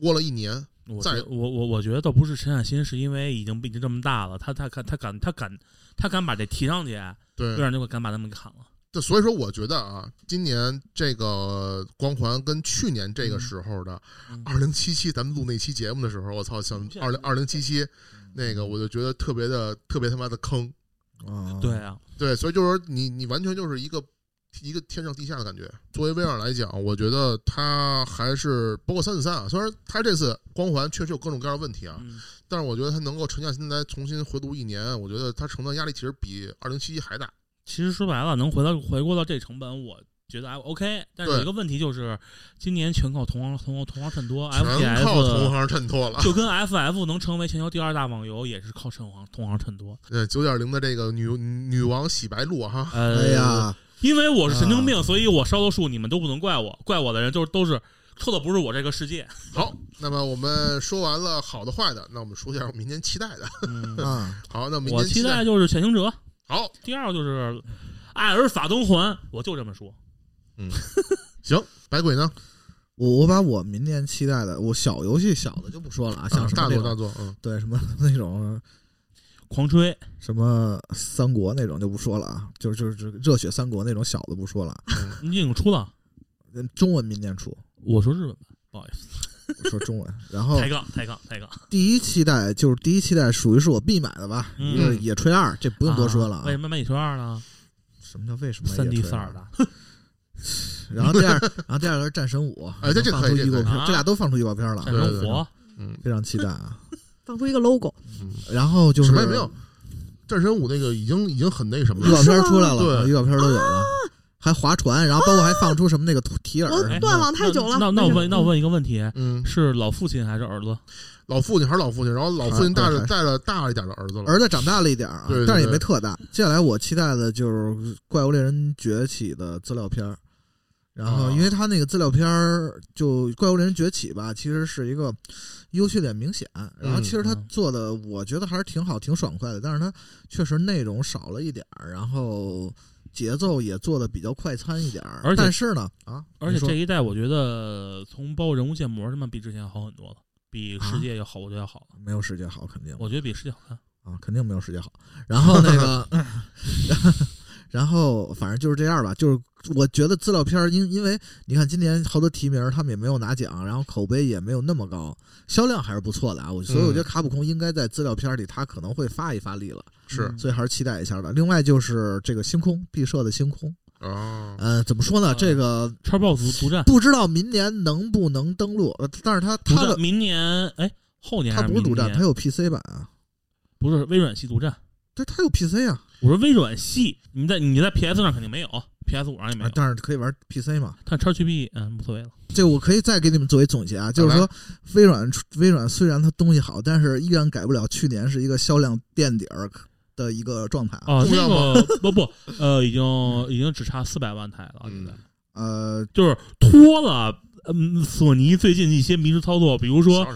窝了一年，在我觉我我我觉得倒不是沉下心，是因为已经已经这么大了，他他敢他敢他敢他敢把这提上去，对微软就会敢把他们给砍了。对，所以说我觉得啊，今年这个光环跟去年这个时候的嗯二零七七，咱们录那期节目的时候，我操，像二零二零七七那个，我就觉得特别的特别他妈的坑。啊对啊，对，所以就是说你你完全就是一个一个天上地下的感觉。作为微软来讲，我觉得他还是包括三四三啊，虽然他这次光环确实有各种各样的问题啊，嗯，但是我觉得他能够沉下心来重新回炉一年，我觉得他承担压力其实比二零七七还大。其实说白了，能回到回过到这成本，我觉得还 OK。但是有一个问题就是，今年全靠同行同行同行衬托全靠同行衬托了。就跟 FF 能成为全球第二大网游，也是靠同行同行衬托。呃，九点零的这个女女王洗白露啊哈，呃，哎，呀，因为我是神经病，所以我烧的树你们都不能怪我，怪我的人就是都是错的不是我这个世界。[laughs] 好，那么我们说完了好的坏的，那我们说一下我明年期待的。嗯，[laughs] 啊，好，那明我期待就是《潜行者》，好，第二个就是《艾尔法登环》，我就这么说。嗯。[laughs] 行，百鬼呢？我我把我明年期待的，我小游戏小的就不说了啊，像啊什么大作大作，嗯，对什么那种狂吹，什么三国那种就不说了啊，就是就是就是热血三国那种小的不说了，你已经出了，嗯中文明年出，我说日文吧，不好意思，我说中文，然后抬杠抬杠抬杠，第一期待就是第一期待属于是我必买的吧，嗯。一个野炊二，这不用多说了为什么买野炊二呢？什么叫为什么三 D 四二的，[laughs] 然后第二，然后第二个是战神五，[laughs] 哎这这放可以这可以出预告片，啊这俩都放出预告片了战，神五，嗯，非常期待啊。[laughs] 放出一个 logo，然后就是什么也没有，战神五那个已经已经很那什么了。预告，片出来了，对。预告片都有了，还划船，然后包括还放出什么那个图提我耳哎，断网太久了。那那那我问那我问一个问题，嗯，是老父亲还是儿子？老父亲还是老父亲，然后老父亲带着带了大了一点的儿子了，儿子长大了一点儿啊对对，但是也没特大。接下来我期待的就是《怪物猎人崛起》的资料片儿，然后哦因为他那个资料片儿就《怪物猎人崛起》吧，其实是一个优缺点明显，然后其实他嗯。做的我觉得还是挺好、挺爽快的，但是他确实内容少了一点儿，然后节奏也做的比较快餐一点儿，而且但是呢啊，而且这一代我觉得从包括人物建模什么比之前好很多了，比世界要好，我觉得要好了。没有世界好，肯定我觉得比世界好看。啊，肯定没有世界好。然后那个，[laughs] 然后反正就是这样吧。就是我觉得资料片儿，因因为你看今年好多提名，他们也没有拿奖，然后口碑也没有那么高，销量还是不错的啊。我所以我觉得卡普空应该在资料片儿里，他可能会发一发力了，是所以还是期待一下吧。另外就是这个星空毕设的星空，哦，呃，怎么说呢？啊这个叉 boss 独占，不知道明年能不能登陆，呃但是他他的明年哎后年他不是独占，他有 PC 版啊。不是微软系独占，但它有 PC 啊，我说微软系，你在你在 PS 上肯定没有，PS 五上也没但是可以玩 PC 嘛。但 XGP 嗯无所谓了。这个我可以再给你们作为总结啊，就是说，微软微软虽然它东西好，但是依然改不了去年是一个销量垫底儿的一个状态啊。哦，那重要个 [laughs] 不不，呃，已经已经只差四百万台了，现在呃，就是拖了。嗯，索尼最近一些迷之操作，比如说，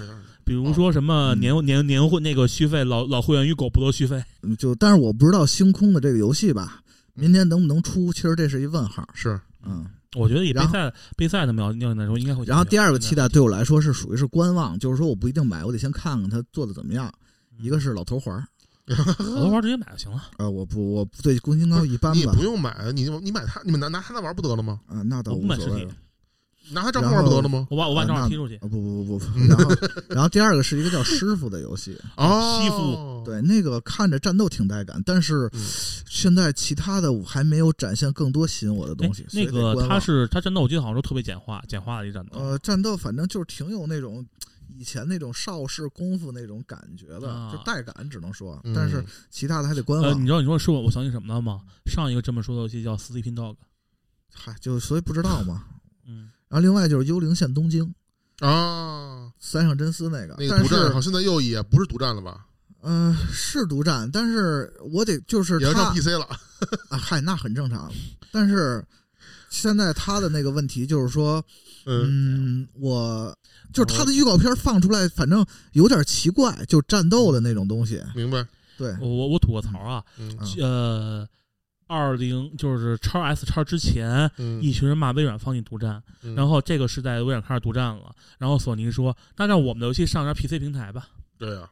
比如说什么嗯年年年会那个续费，老老会员与狗不得续费。就但是我不知道星空的这个游戏吧，明天能不能出？其实这是一问号。是嗯，我觉得以备赛备赛的苗要来说，应该会。然后第二个期待对我来说是属于是观望，就是说我不一定买，我得先看看它做的怎么样。一个是老头环儿，老头环直接买就行了。呃，我不我对宫崎高一般吧你不，用买，你你买它，你们拿拿它那玩不得了吗？啊，那倒我不买实体无所谓了。，拿它账号玩不得了吗？我把我把账号踢出去。啊不不不不不，[laughs] 然后然后第二个是一个叫师傅的游戏，哦，西服对，那个看着战斗挺带感，但是嗯现在其他的我还没有展现更多吸引我的哎东西。所以那个得观望他是他战斗，我记得好像说特别简化，简化的一战斗。呃战斗，反正就是挺有那种以前那种邵氏功夫那种感觉的，啊就带感，只能说，嗯但是其他的还得观呃，望你。知道你说是我我想起什么了吗？上一个这么说的游戏叫《Sleeping Dog》。嗨，就所以不知道嘛。[laughs] 嗯，然后另外就是《幽灵线：东京》啊，三上真司那个，那个但是独占好，现在又也不是独占了吧？呃是独占，但是我得就是也要上 PC 了。啊，嗨，那很正常。但是现在他的那个问题就是说，嗯，嗯，我就是他的预告片放出来，反正有点奇怪，就战斗的那种东西。明白。对，我我我吐个槽啊，呃，二零就是叉 S 叉之前，嗯，一群人骂微软放弃独占，嗯然后这个是在微软开始独占了，然后索尼说，那让我们的游戏上上 PC 平台吧，对啊，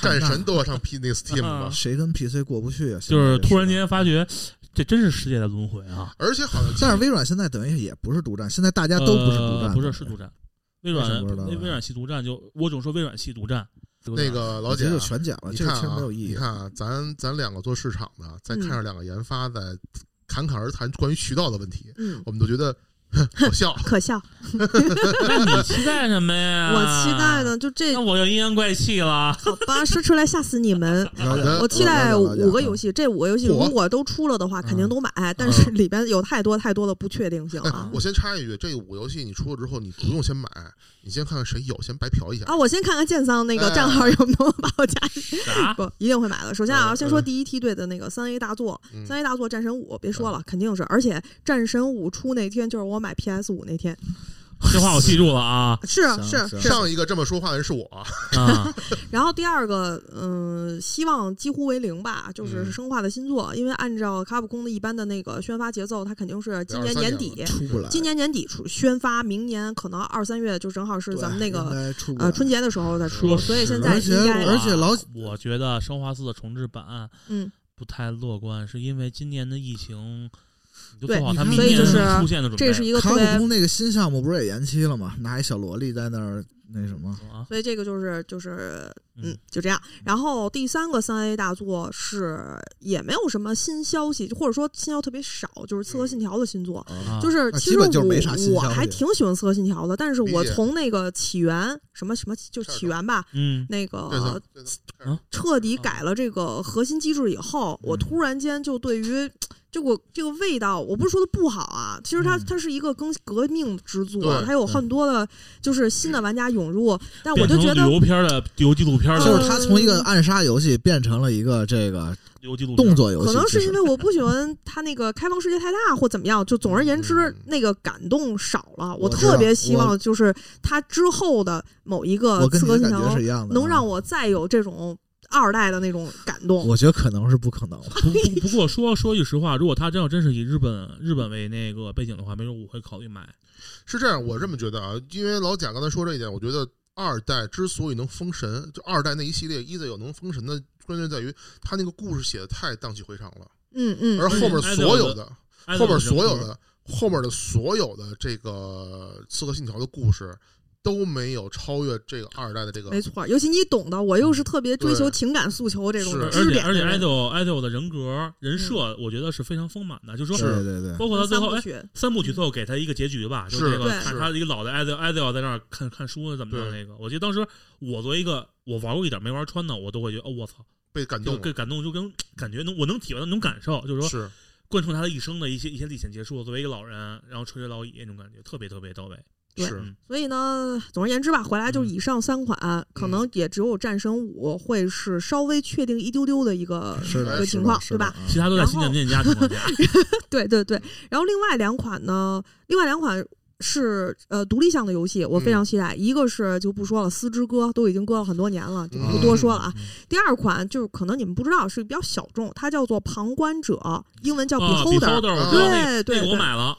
战神都要上 P 那个 Steam 啊？谁跟 PC 过不去啊？就是突然间发觉，这真是世界的轮回啊！而且好像 [laughs] 但是微软现在等于也不是独占，现在大家都不是独占，呃不是是独占，微软微微软系独占就我总说微软系独占，那个老姐啊就全讲了，这个其实你看啊，没有意义。你看啊，咱咱两个做市场的，再看嗯着两个研发在侃侃而谈关于渠道的问题，嗯，我们都觉得哼好笑。可笑。[laughs] [laughs] 那你期待什么呀？我期待呢就这那，我就阴阳怪气了。好吧，说出来吓死你们。我我期待五个游戏，这五个游戏如果都出了的话，肯定都买。但是里边有太多太多的不确定性哎了，[laughs] 我先插一句，这五个游戏你出了之后，你不用先买，你先看看谁有，先白嫖一下。啊！我先看看剑桑那个哎账号有没有把我加进。啥？不，一定会买的。首先啊，嗯先说第一梯队的那个三 A 大作，嗯三 A 大作《战神五》，别说了，肯定是。而且《战神五》出那天就是我买 PS 五那天，这话我记住了啊。[laughs] 是是是。上一个这么说话的人是我，啊！[laughs] 然后第二个，嗯，希望几乎为零吧，就是嗯。生化的新作，因为按照卡普空的一般的那个宣发节奏，它肯定是今年23年年底，出不来，今年年底出宣发，明年可能二三月就正好是咱们那个呃春节的时候再出，所以现在而且应该而且老我觉得生化四的重置版嗯，不太乐观，是因为今年的疫情，你就对做好它你明年所以就是出现的准备。这是一个卡普特别空那个新项目不是也延期了吗？拿一小萝莉在那儿那什么，啊，所以这个就是就是嗯嗯，就这样。然后第三个三 A 大作是也没有什么新消息，或者说新消息特别少，就是《刺客信条》的新作。啊就是其实我基本就是没啥新我还挺喜欢《刺客信条》的，但是我从那个起源什么什么就是起源吧，嗯，那个彻底改了这个核心机制以后，我突然间就对于这个这个味道，我不是说它不好啊，其实它嗯它是一个更革命之作，它有很多的就是新的玩家涌入，但我就觉得旅游片的旅游纪录片的就是他从一个暗杀游戏变成了一个这个旅游纪录动作游戏，可能是因为我不喜欢它那个开放世界太大或怎么样，就总而言之嗯，那个感动少了。我我特别希望就是它之后的某一个我跟刺客信条你的感觉是一样的啊，能让我再有这种二代的那种感动。我觉得可能是不可能。不不不过说说句实话，如果他真要真是以日本日本为那个背景的话，没准我会考虑买。是这样，我这么觉得啊，因为老贾刚才说这一点，我觉得二代之所以能封神，就二代那一系列一代有能封神的关键在于他那个故事写的太荡气回肠了，嗯嗯，而后面所有的后面所有的的后面的所有的这个刺客信条的故事都没有超越这个二代的这个没错，尤其你懂的，我又是特别追求情感诉求这种是知识而且而且 idol idol 的人格人设，我觉得是非常丰满的，就是说。对对对，包括他最后，哎，三部曲，三部曲最后给他一个结局吧，就是这个看他一个老的 idol idol 在那儿看看书怎么着对那个。我记得当时我作为一个我玩过一点没玩穿的，我都会觉得哦我操，被感动被，感动，就跟感觉能我能体会到那种感受，就是说是贯穿他的一生的一些一些历险结束，作为一个老人，然后垂垂老矣那种感觉，特别特别到位。对所以呢，总而言之吧，回来就是以上三款，可能也只有战神五会是稍微确定一丢丢的一个是的，一个情况，对吧？？其他都在新建店家情况下，[laughs] 对对对。然后另外两款呢，另外两款是呃独立向的游戏，我非常期待。一个是就不说了，《丝之歌》都已经搁了很多年了，就不多说了啊。第二款就是可能你们不知道，是比较小众，它叫做《旁观者》，英文叫啊 Beholder。对对我买了，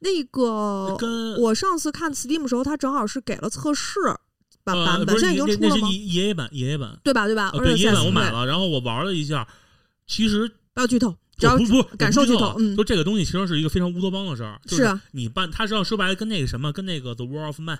那个跟我上次看 Steam 的时候，它正好是给了测试版呃版本，现在已经出了吗？E E A 版，E A 版，对吧？对吧？呃对 E A 版我买了，然后我玩了一下，其实不要剧透，只要不不感受剧透嗯就这个东西其实是一个非常乌托邦的事儿，就是啊你办，它实际上说白了跟那个什么，跟那个 The War of Man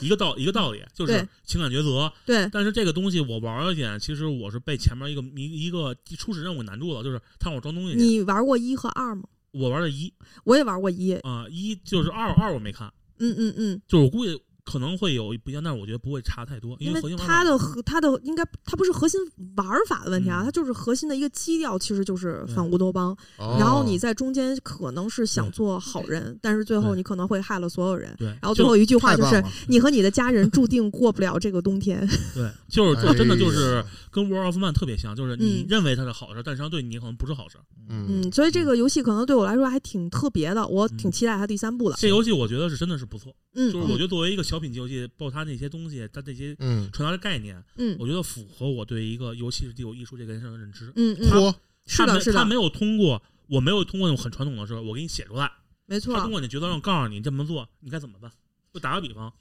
一个道一个道理，就是情感抉择。对但是这个东西我玩了一点，其实我是被前面一个一一个初始任务难住了，就是他让我装东西。你玩过一和二吗？我玩的一。我也玩过一，啊、一就是二二我没看，嗯嗯嗯，就是我估计可能会有不一样，但是我觉得不会差太多，因为核心玩法它的核它的应该它不是核心玩法的问题啊，嗯它就是核心的一个基调，其实就是反乌托邦。哦然后你在中间可能是想做好人，但是最后你可能会害了所有人。对，然后最后一句话就是你和你的家人注定过不了这个冬天。[laughs] 对，就是就真的就哎是跟 War of Man 特别像，就是你嗯认为它是好事，但实际上对你可能不是好事。嗯嗯，所以这个游戏可能对我来说还挺特别的，我挺期待它第三部的。这游戏我觉得是真的是不错，嗯，就是我觉得作为一个小品级游戏，包括它那些东西，它那些嗯，传达的概念，嗯我觉得符合我对一个游戏是具有艺术这个人生的认知。嗯嗯，嚯，是的，是的他没他没，有通过，我没有通过那种很传统的事，我给你写出来。没错他通。过你的角色让告诉你这么做，你该怎么办？就打个比方，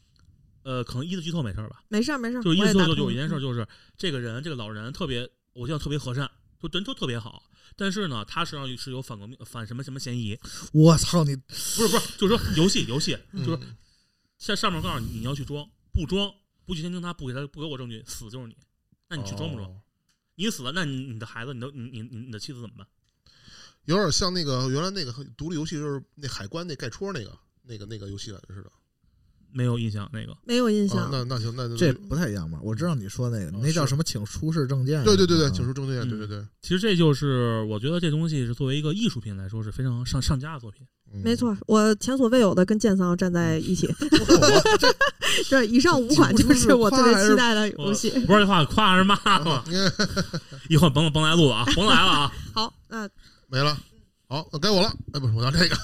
呃，可能一字剧透没事儿吧？没事儿没事儿，就是一字剧透就有一件事，嗯就是这个人这个老人特别，我觉得特别和善，就人都特别好。但是呢，他实际上是有反革命、反什么什么嫌疑。我操你！不是不是，就是说游戏游戏，就是嗯在上面告诉你你要去装，不装不去监听他，不给他不给我证据，死就是你。那你去装不装？哦你死了，那你你的孩子，你的你你你你的妻子怎么办？有点像那个原来那个独立游戏，就是那海关那盖戳那个那个那个游戏感觉似的。没有印象那个。没有印啊象，。那那行，那这不太一样吧？我知道你说那个，哦那叫什么请出示证件？对对对对，嗯请出证件，嗯对对对，其实这就是我觉得这东西是作为一个艺术品来说是非常上上佳的作品。嗯没错，我前所未有的跟剑桑站在一起。[laughs] [laughs] 这以上五款就是我特别期待的游戏。不是这话夸还是骂 [laughs] 吧？一会儿甭甭来录了啊，甭来了啊！好，那没了。好，那该我了。哎，不是，我要这个。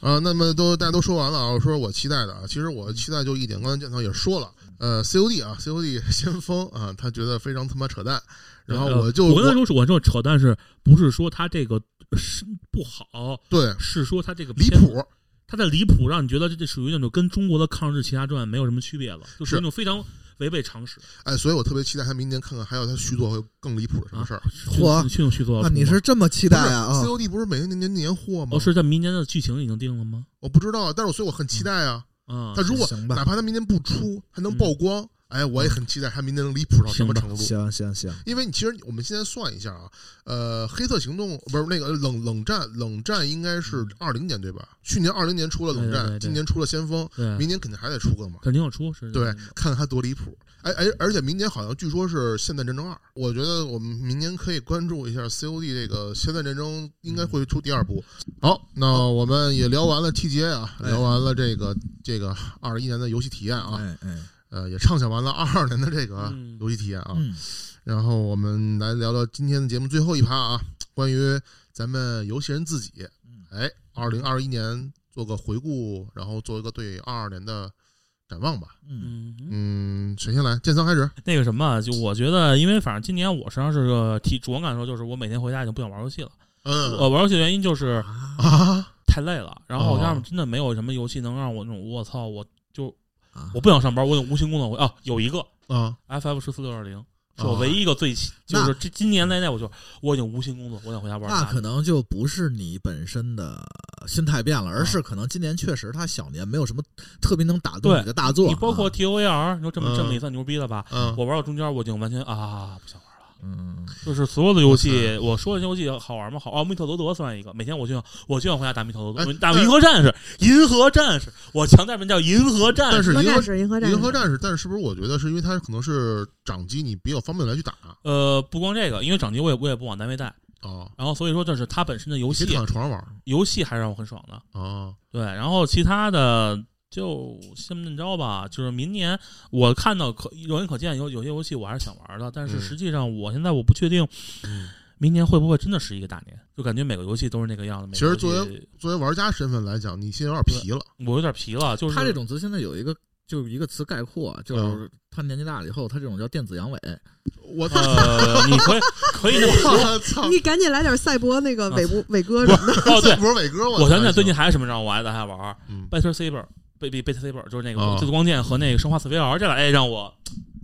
啊，那么都大家都说完了啊，我说我期待的啊，其实我期待就一点，刚才建涛也说了，呃，COD 啊，COD 先锋啊，他觉得非常他妈扯淡，然后我就我跟他说，我这扯淡是不是说他这个是不好，对是说他这个离谱，他的离谱让你觉得这这属于那种跟中国的抗日奇侠传没有什么区别了，就是那种非常违背常识。哎，所以我特别期待他明年看看还有他续作会更离谱的什么事儿。嚯去去续作啊，你是这么期待啊？啊，COD 不是每年年年货吗？哦，是在明年的剧情已经定了吗？我不知道，但是我所以我很期待啊。啊，他如果哪怕他明年不出，还能曝光，哎，我也很期待它明年能离谱到什么程度。行行行，因为你其实我们现在算一下啊，呃，黑色行动不是那个冷冷战，冷战应该是二零年对吧？去年二零年出了冷战，今年出了先锋，对，明年肯定还得出个嘛。肯定要出是。对，看看它多离谱。哎哎，而且明年好像据说是《现代战争二》，我觉得我们明年可以关注一下 COD 这个《现代战争》，应该会出第二部。好，那我们也聊完了 TGA 啊，哎聊完了这个这个二一年的游戏体验啊，哎哎，呃，也畅想完了二二年的这个嗯游戏体验啊。嗯，然后我们来聊聊今天的节目最后一趴啊，关于咱们游戏人自己。哎，二零二一年做个回顾，然后做一个对二二年的展望吧。嗯嗯，嗯，谁先来？建仓开始。那个什么，就我觉得，因为反正今年我实际上是个体主观感受，就是我每天回家已经不想玩游戏了。嗯呃，玩游戏的原因就是啊，太累了，然后哦加上真的没有什么游戏能让我那种我操，我就啊我不想上班，我有无心工作。我啊，有一个啊 FF 十四六二零，是哦我唯一一个最期，就是这今年在内，我就我已经无心工作，我想回家玩。那可能就不是你本身的心态变了，而是可能今年确实他小年没有什么特别能打动你的大作。你包括啊 T O A R，你说这么嗯这么也算牛逼了吧？嗯我玩到中间，我已经完全啊不行了。嗯，就是所有的游戏，我说的游戏好玩吗？好，哦，密特罗德算一个，每天我就想我就想回家打密特罗德，哎打银河战士，银河战士，我强调名叫银河战士。银河战但是银河士银河战士银河战士，但是是不是我觉得是因为它可能是掌机，你比较方便来去打呃，不光这个，因为掌机我也我也不往单位带，啊？然后所以说这是它本身的游戏躺在床上玩游戏还是让我很爽的。啊。对，然后其他的就先这么着吧。就是明年我看到可肉眼可见有有些游戏我还是想玩的，但是嗯实际上我现在我不确定嗯，明年会不会真的是一个大年，就感觉每个游戏都是那个样子。其实作为作为玩家身份来讲，你现在有点皮了。我有点皮了，就是他这种词现在有一个就是一个词概括，就是他年纪大了以后，他这种叫电子阳痿。我呃，[laughs] 你可以可以那么说。我操！你赶紧来点赛博那个伟哥伟哥什么的。哦，对，不是伟哥，我想起来最近还有什么让我爱的还玩嗯，Better Saber。贝贝贝特 Saber 就是那个哦自动光剑和那个生化死 VR 这俩，哎，让我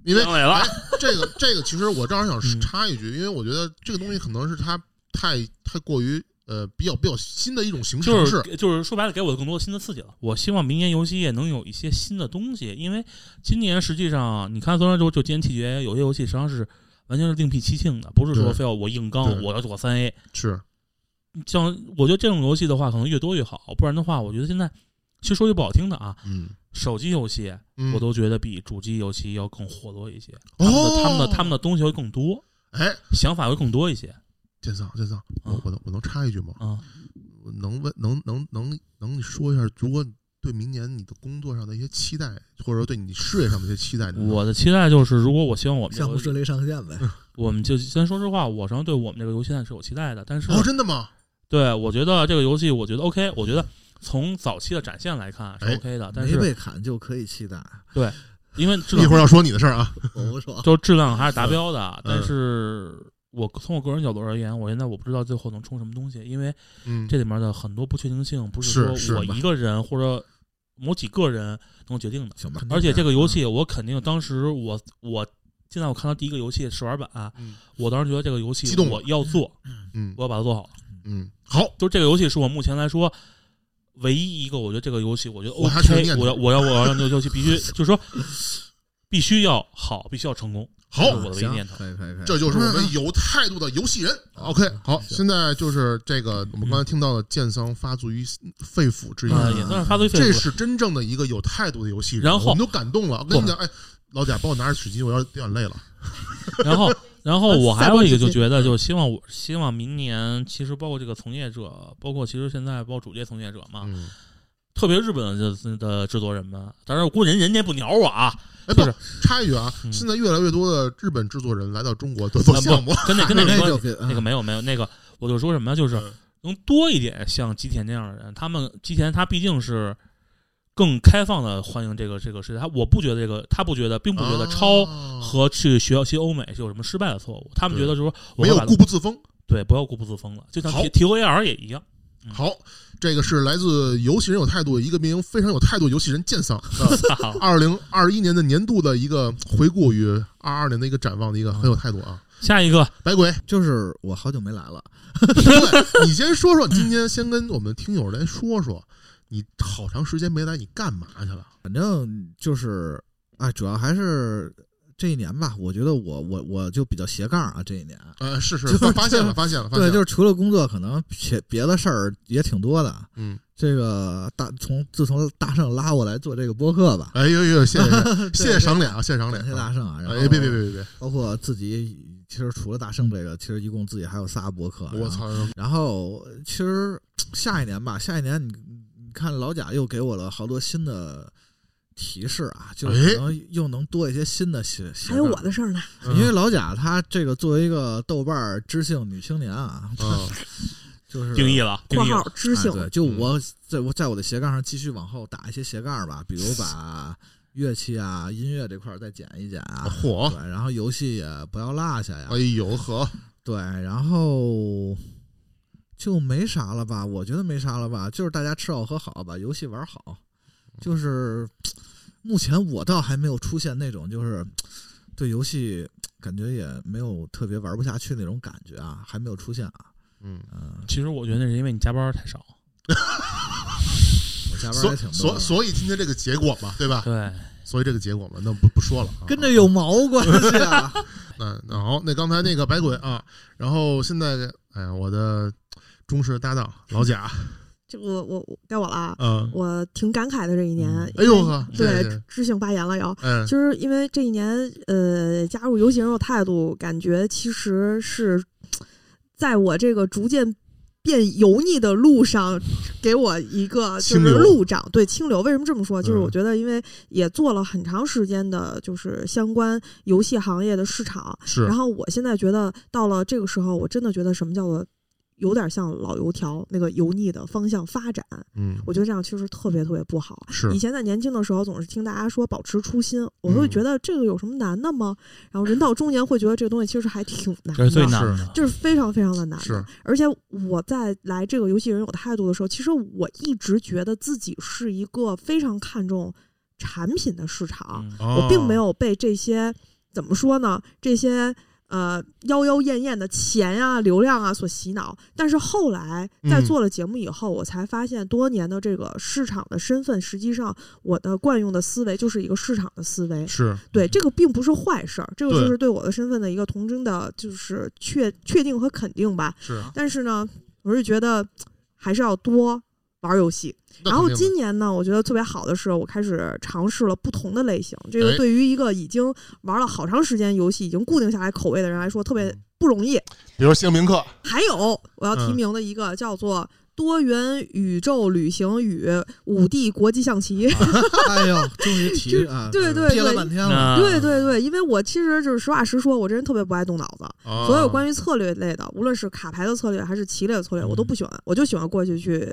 因为了哎。这个这个，其实我正好想嗯插一句，因为我觉得这个东西可能是它太太过于呃比较比较新的一种形式就式。是就是说白了，给我更多的新的刺激了。我希望明年游戏业能有一些新的东西，因为今年实际上你看，虽然说就今年季节有些游戏实际上是完全是另辟蹊径的，不是说非要我硬刚，我要做三 A。是像我觉得这种游戏的话，可能越多越好，不然的话，我觉得现在其实说句不好听的啊，嗯。手机游戏嗯，我都觉得比主机游戏要更活络一些，他们的哦。他们的他们的东西会更多，哎，想法会更多一些。建桑建桑，我能我能插一句吗？啊。我能问能能能能你说一下，如果对明年你的工作上的一些期待，或者说对你事业上的一些期待，我的期待就是，如果我希望我们这个项目顺利上线呗。[laughs] 我们就先说实话，我实际上对我们这个游戏现在是有期待的，但是、哦，真的吗？对我觉得这个游戏，我觉得 OK，我觉得从早期的展现来看是哎 OK 的，但没是被砍就可以期待，因为质一会儿要说你的事儿啊。[laughs] 我不说。就质量还是达标的，嗯。但是我从我个人角度而言，我现在我不知道最后能冲什么东西，因为嗯，这里面的很多不确定性不是说我一个人或者某几个人能决定的，行吧，而且这个游戏我肯定当时我我。现在我看到第一个游戏试玩版，嗯。我当时觉得这个游戏激动我要做，嗯。我要把它做好。嗯，好，就这个游戏是我目前来说唯一一个，我觉得这个游戏我觉得我还是 OK，我要我要我要让这个游戏必须 [laughs] 就是说必须要好，必须要成功，好我的唯一念头。这就是我们 [laughs] 有态度的游戏人。OK，好，现在就是这个我们刚才听到的剑桑发自于肺腑之言，呃，也算是发自肺腑。这是真正的一个有态度的游戏人，然后我们都感动了。我跟你讲，哎，老贾，帮我拿着纸巾，我要掉眼泪了。[laughs] 然后，然后我还有一个就觉得，嗯就希望我希望明年，其实包括这个从业者，包括其实现在包括主界从业者嘛，嗯，特别日本的的制作人们，当然我估计人人家不鸟我啊，哎，不是，插一句啊，嗯现在越来越多的日本制作人来到中国做项目，不跟那跟那没关系，那个没有没有那个，我就说什么？就是嗯能多一点像吉田那样的人，他们吉田他毕竟是更开放的欢迎这个这个事情，他我不觉得这个他不觉得，并不觉得抄哦和去学习欧美是有什么失败的错误，他们觉得就是说我没有固步自封。对不要固步自封了，就像好 T T O A R 也一样。嗯好，这个是来自游戏人有态度，一个名非常有态度游戏人剑桑。[laughs] 操二零二一年的年度的一个回顾与二二年的一个展望的一个很有态度啊。下一个白鬼，就是我好久没来了，[laughs] 对你先说说，今天先跟我们听友来说说，你好长时间没来，你干嘛去了？反正就是啊，主要还是这一年吧。我觉得我我我就比较斜杠啊，这一年。呃，是是，就发 [laughs] 发现了，发现了，发现对，就是除了工作，可能别别的事儿也挺多的。嗯，这个大从自从大圣拉我来做这个播客吧，哎呦呦，谢谢 [laughs] 谢谢赏脸啊，谢谢赏脸谢。谢大圣啊。然后哎，别别别别别，包括自己，其实除了大圣这个，其实一共自己还有仨播客。我操！然后其实下一年吧，下一年你你看老贾又给我了好多新的提示啊，就是可能又能多一些新的斜斜还有我的事儿呢，嗯因为老贾他这个作为一个豆瓣儿知性女青年啊，嗯就是定义了，定括义了号知性哎，对，就嗯。我在我在我的斜杠上继续往后打一些斜杠吧，比如把乐器啊、音乐这块儿再减一减啊，火！对，然后游戏也不要落下呀哎，呦呵，对，然后就没啥了吧？我觉得没啥了吧，就是大家吃好喝好，把游戏玩好。就是目前我倒还没有出现那种就是对游戏感觉也没有特别玩不下去那种感觉啊，还没有出现啊。嗯，嗯，其实我觉得那是因为你加班太少。[laughs] 我加班所也挺多的。所所以今天这个结果嘛，对吧？对，所以这个结果嘛，那不不说了啊。跟这有毛关系啊？[laughs] 那那好，那刚才那个百鬼啊，然后现在哎呀，我的忠实搭档老贾，这个我我我该我了啊，嗯，我挺感慨的这一年。哎呦呵，对，知性发言了要。嗯，就是因为这一年，呃，加入游戏人有态度，感觉其实是在我这个逐渐变油腻的路上，给我一个就是路障。对，清流。为什么这么说？就是嗯我觉得，因为也做了很长时间的，就是相关游戏行业的市场。是然后我现在觉得，到了这个时候，我真的觉得什么叫做有点像老油条那个油腻的方向发展。嗯，我觉得这样其实特别特别不好。是以前在年轻的时候，总是听大家说保持初心，我会嗯觉得这个有什么难的吗？然后人到中年会觉得这个东西其实还挺难的，难的。就是非常非常的难的。是而且我在来这个游戏人有态度的时候，其实我一直觉得自己是一个非常看重产品的市场，嗯我并没哦有被这些怎么说呢？这些呃妖妖艳艳的钱啊、流量啊所洗脑。但是后来在嗯做了节目以后，我才发现多年的这个市场的身份，实际上我的惯用的思维就是一个市场的思维。是对，这个并不是坏事儿，这个就是对我的身份的一个童真的，就是确确定和肯定吧。是，但是呢，我是觉得还是要多玩游戏。然后今年呢，我觉得特别好的是，我开始尝试了不同的类型。这个哎对于一个已经玩了好长时间游戏、已经固定下来口味的人来说，特别不容易。比如姓名课，还有我要提嗯名的一个叫做。多元宇宙旅行与五 D 国际象棋，[laughs] 哎呦，终于提啊，对对憋了对半天了。对对对，因为我其实就是实话实说，我这人特别不爱动脑子，啊所有关于策略类的，无论是卡牌的策略还是棋类的策略，我都不喜欢，我就喜欢过去去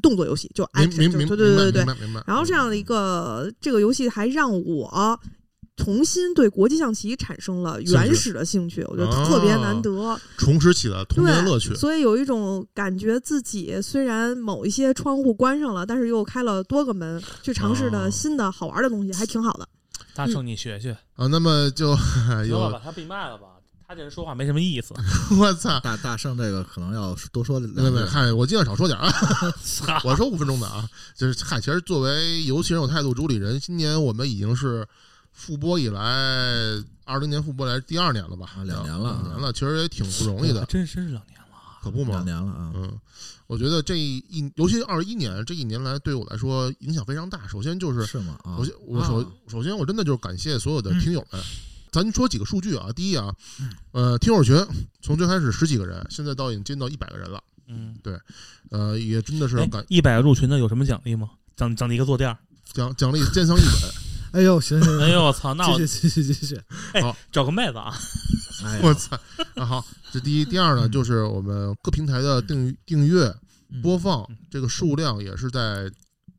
动作游戏，就明 action，就明明对对对对明。白明白。然后这样的一个这个游戏还让我重新对国际象棋产生了原始的兴趣，我觉得特别难得。重拾起了童年的乐趣，，所以有一种感觉自己虽然某一些窗户关上了，但是又开了多个门，去尝试哦的新的好玩的东西，还挺好的。大圣，你学学，啊，那么就 [laughs] 有行了把他闭麦了吧？他这人说话没什么意思。[laughs] 我操！大大圣这个可能要多说没没没，两句。嗨，我尽量少说点啊。[laughs] 操我说五分钟的啊，就是嗨，其实作为游戏人有态度主理人，今年我们已经是复播以来，二零年复播来第二年了吧？啊两年了两年了，其实也挺不容易的，还真是两年了。可不嘛两。年了啊，嗯，我觉得这一，尤其是二一年这一年来，对我来说影响非常大。首先就是，是吗？啊首先我首啊首先我真的就是感谢所有的听友们。嗯咱说几个数据啊，第一啊，呃，听友群从最开始十几个人，现在到已经进到一百个人了，嗯，对呃，也真的是一百个入群的有什么奖励吗？奖奖励一个坐垫儿。奖奖励奸商一本。[laughs] 哎呦，行行，哎呦我操，那我继续继续继续。找个妹子啊！哎 [laughs] 我操！那好，这第一，第二呢，就是我们各平台的订订阅嗯播放这个数量也是在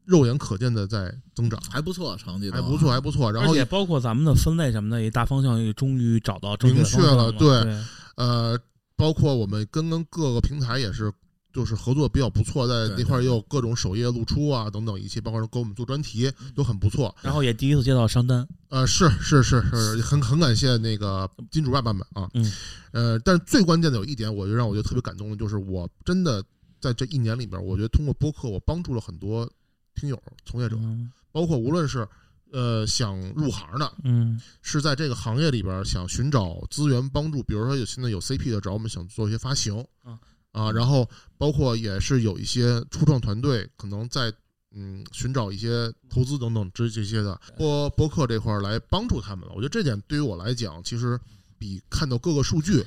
肉眼可见的在增长，还不错，成绩还不错，还不错。然后也包括咱们的分类什么的，也大方向也终于找到正确明确了。对对，呃，包括我们跟跟各个平台也是。就是合作比较不错，在那块儿也有各种首页露出啊，等等一些，包括给我们做专题都很不错。然后也第一次接到商单，呃，是是是是，很很感谢那个金主爸爸们啊。嗯。呃，但是最关键的有一点，我就让我觉得特别感动的，就是我真的在这一年里边，我觉得通过播客，我帮助了很多听友、从业者，嗯包括无论是呃想入行的，嗯是在这个行业里边想寻找资源帮助，比如说有现在有 CP 的找我们想做一些发行嗯啊，然后包括也是有一些初创团队可能在嗯寻找一些投资等等这这些的播播客这块儿来帮助他们了。我觉得这点对于我来讲，其实比看到各个数据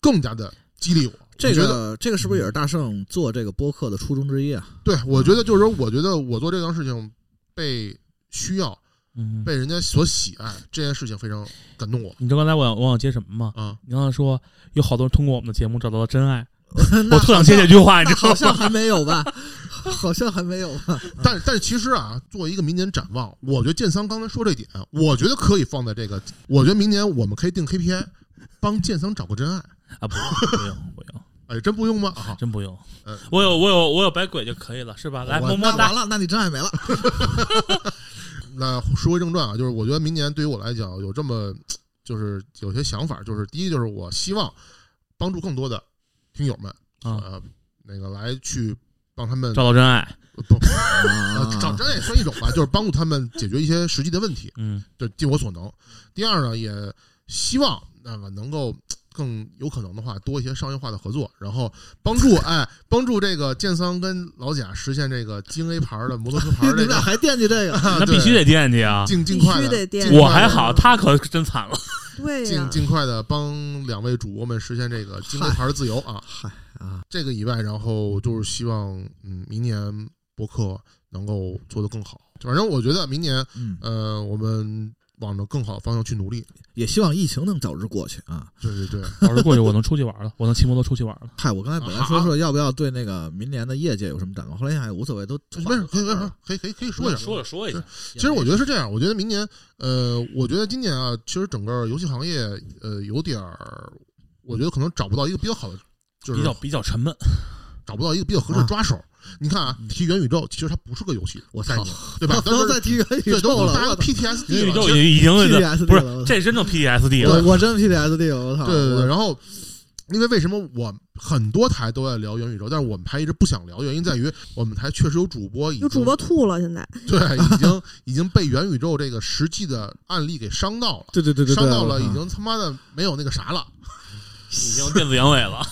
更加的激励我。这个这个是不是也是大圣做这个播客的初衷之一啊？对，我觉得就是说，我觉得我做这件事情被需要、嗯。被人家所喜爱，这件事情非常感动我你知道刚才我想我想接什么吗？啊。你刚才说有好多人通过我们的节目找到了真爱，[laughs] 我特想接这句话，你知道吗？好像还没有吧？[laughs] 好像还没有吧？[laughs] 但但其实啊，作为一个明年展望，我觉得建桑刚才说这点，我觉得可以放在这个。我觉得明年我们可以定 KPI，帮建桑找个真爱。啊，不用不用不用，哎，真不用吗？啊，真不用嗯。我有我有我有百鬼就可以了，是吧？来我么么哒。那完了，那你真爱没了。[laughs] 那说回正传啊，就是我觉得明年对于我来讲有这么就是有些想法，就是第一就是我希望帮助更多的听友们啊呃那个来去帮他们找到真爱，不找真也算一种吧，就是帮助他们解决一些实际的问题，嗯，对，尽我所能。第二呢，也希望那个能够更有可能的话，多一些商业化的合作，然后帮助 [laughs] 哎帮助这个建桑跟老贾实现这个京 A 牌的摩托车牌你这个们俩还惦记这个？那必须得惦记啊！尽尽快的我还好，他可真惨了。对呀、尽尽快的帮两位主播们实现这个京 A 牌的自由啊！嗨啊，这个以外，然后就是希望嗯，明年博客能够做得更好。反正我觉得明年嗯，呃，我们往着更好的方向去努力。也希望疫情能早日过去啊。对对对，早日过去我能出去玩了，我能骑摩托出去玩了。嗨，我刚才本来说说要不要对那个明年的业界有什么展望，后来想想也无所谓，都没事，可以可以可以可以可以说一下。说了说一下，其实我觉得是这样，我觉得明年，呃，我觉得今年啊，其实整个游戏行业，呃，有点儿，我觉得可能找不到一个比较好的，就是比较比较沉闷。找不到一个比较合适的抓手。你看啊，提元宇宙，其实它不是个游戏我操对吧？不能再提元宇对，都宙了，PTSD 元宇宙了其实已经 PTSD 不了我是，这真正 PTSD 我了。我真 PTSD 了，我操！对对对，然后。因为为什么我很多台都在聊元宇宙，但是我们台一直不想聊，原因在于我们台确实有主播已经有主播吐了，现在 [laughs] 对已经已经被元宇宙这个实际的案例给伤到了，对对对对，对伤到了，已经他妈的没有那个啥了。已经电子阳痿了。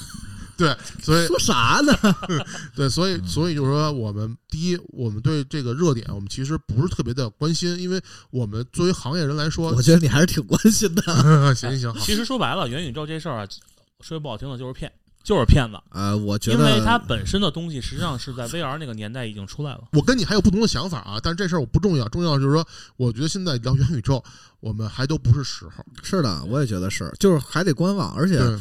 对，所以说啥呢？[laughs] 对，所以所以就是说，我们第一，我们对这个热点，我们其实不是特别的关心，因为我们作为行业人来说，我觉得你还是挺关心的。[laughs] 行行行，好其实说白了，元宇宙这事儿啊，说句不好听的，就是骗，就是骗子。呃，我觉得因为它本身的东西实际上是在 VR 那个年代已经出来了。我跟你还有不同的想法啊，但是这事儿我不重要，重要就是说，我觉得现在聊元宇宙，我们还都不是时候。是的，我也觉得是，就是还得观望，而且对，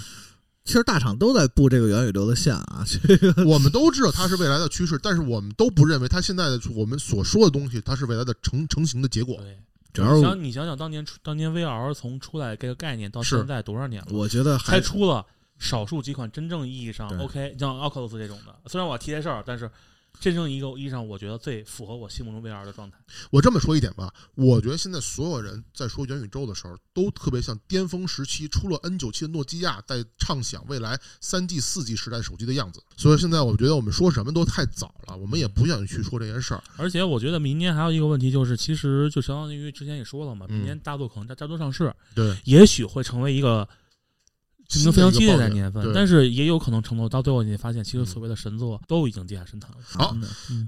其实大厂都在布这个元宇宙的线啊，这个我们都知道它是未来的趋势，但是我们都不认为它现在的我们所说的东西，它是未来的成成型的结果。对，主要是你想你想想当年当年 VR 从出来这个概念到现在多少年了？我觉得才还出了少数几款真正意义上 OK，像 Oculus 这种的。虽然我提这事儿，但是真正一个意义上，我觉得最符合我心目中 VR 的状态。我这么说一点吧，我觉得现在所有人在说元宇宙的时候，都特别像巅峰时期出了 N 九七的诺基亚在畅想未来三 G、四 G 时代手机的样子。所以现在我觉得我们说什么都太早了，我们也不愿意去说这件事儿。而且我觉得明年还有一个问题就是，其实就相当于之前也说了嘛，嗯明年大作可能在大多上市，对，也许会成为一个竞争非常激烈的年份，但是也有可能承诺到最后你发现，其实所谓的神作都已经地下神坛了。好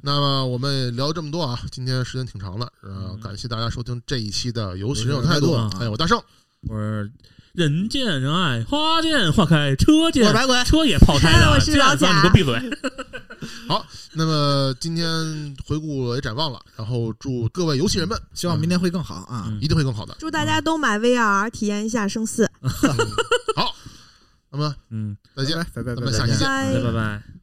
那么我们聊了这么多啊，今天时间挺长的，呃，嗯感谢大家收听这一期的游戏人有态度态度。哎，我大圣，我是人见人爱，花见花开，车见我是白鬼车也泡胎的。我是老这样贾你给我闭嘴。[laughs] 好那么今天回顾也展望了，然后祝各位游戏人们希望明天会更好啊。嗯一定会更好的。祝大家都买 VR 体验一下生四，[laughs] 嗯好，那么嗯，再见。拜拜拜拜咱们下期见拜拜拜拜。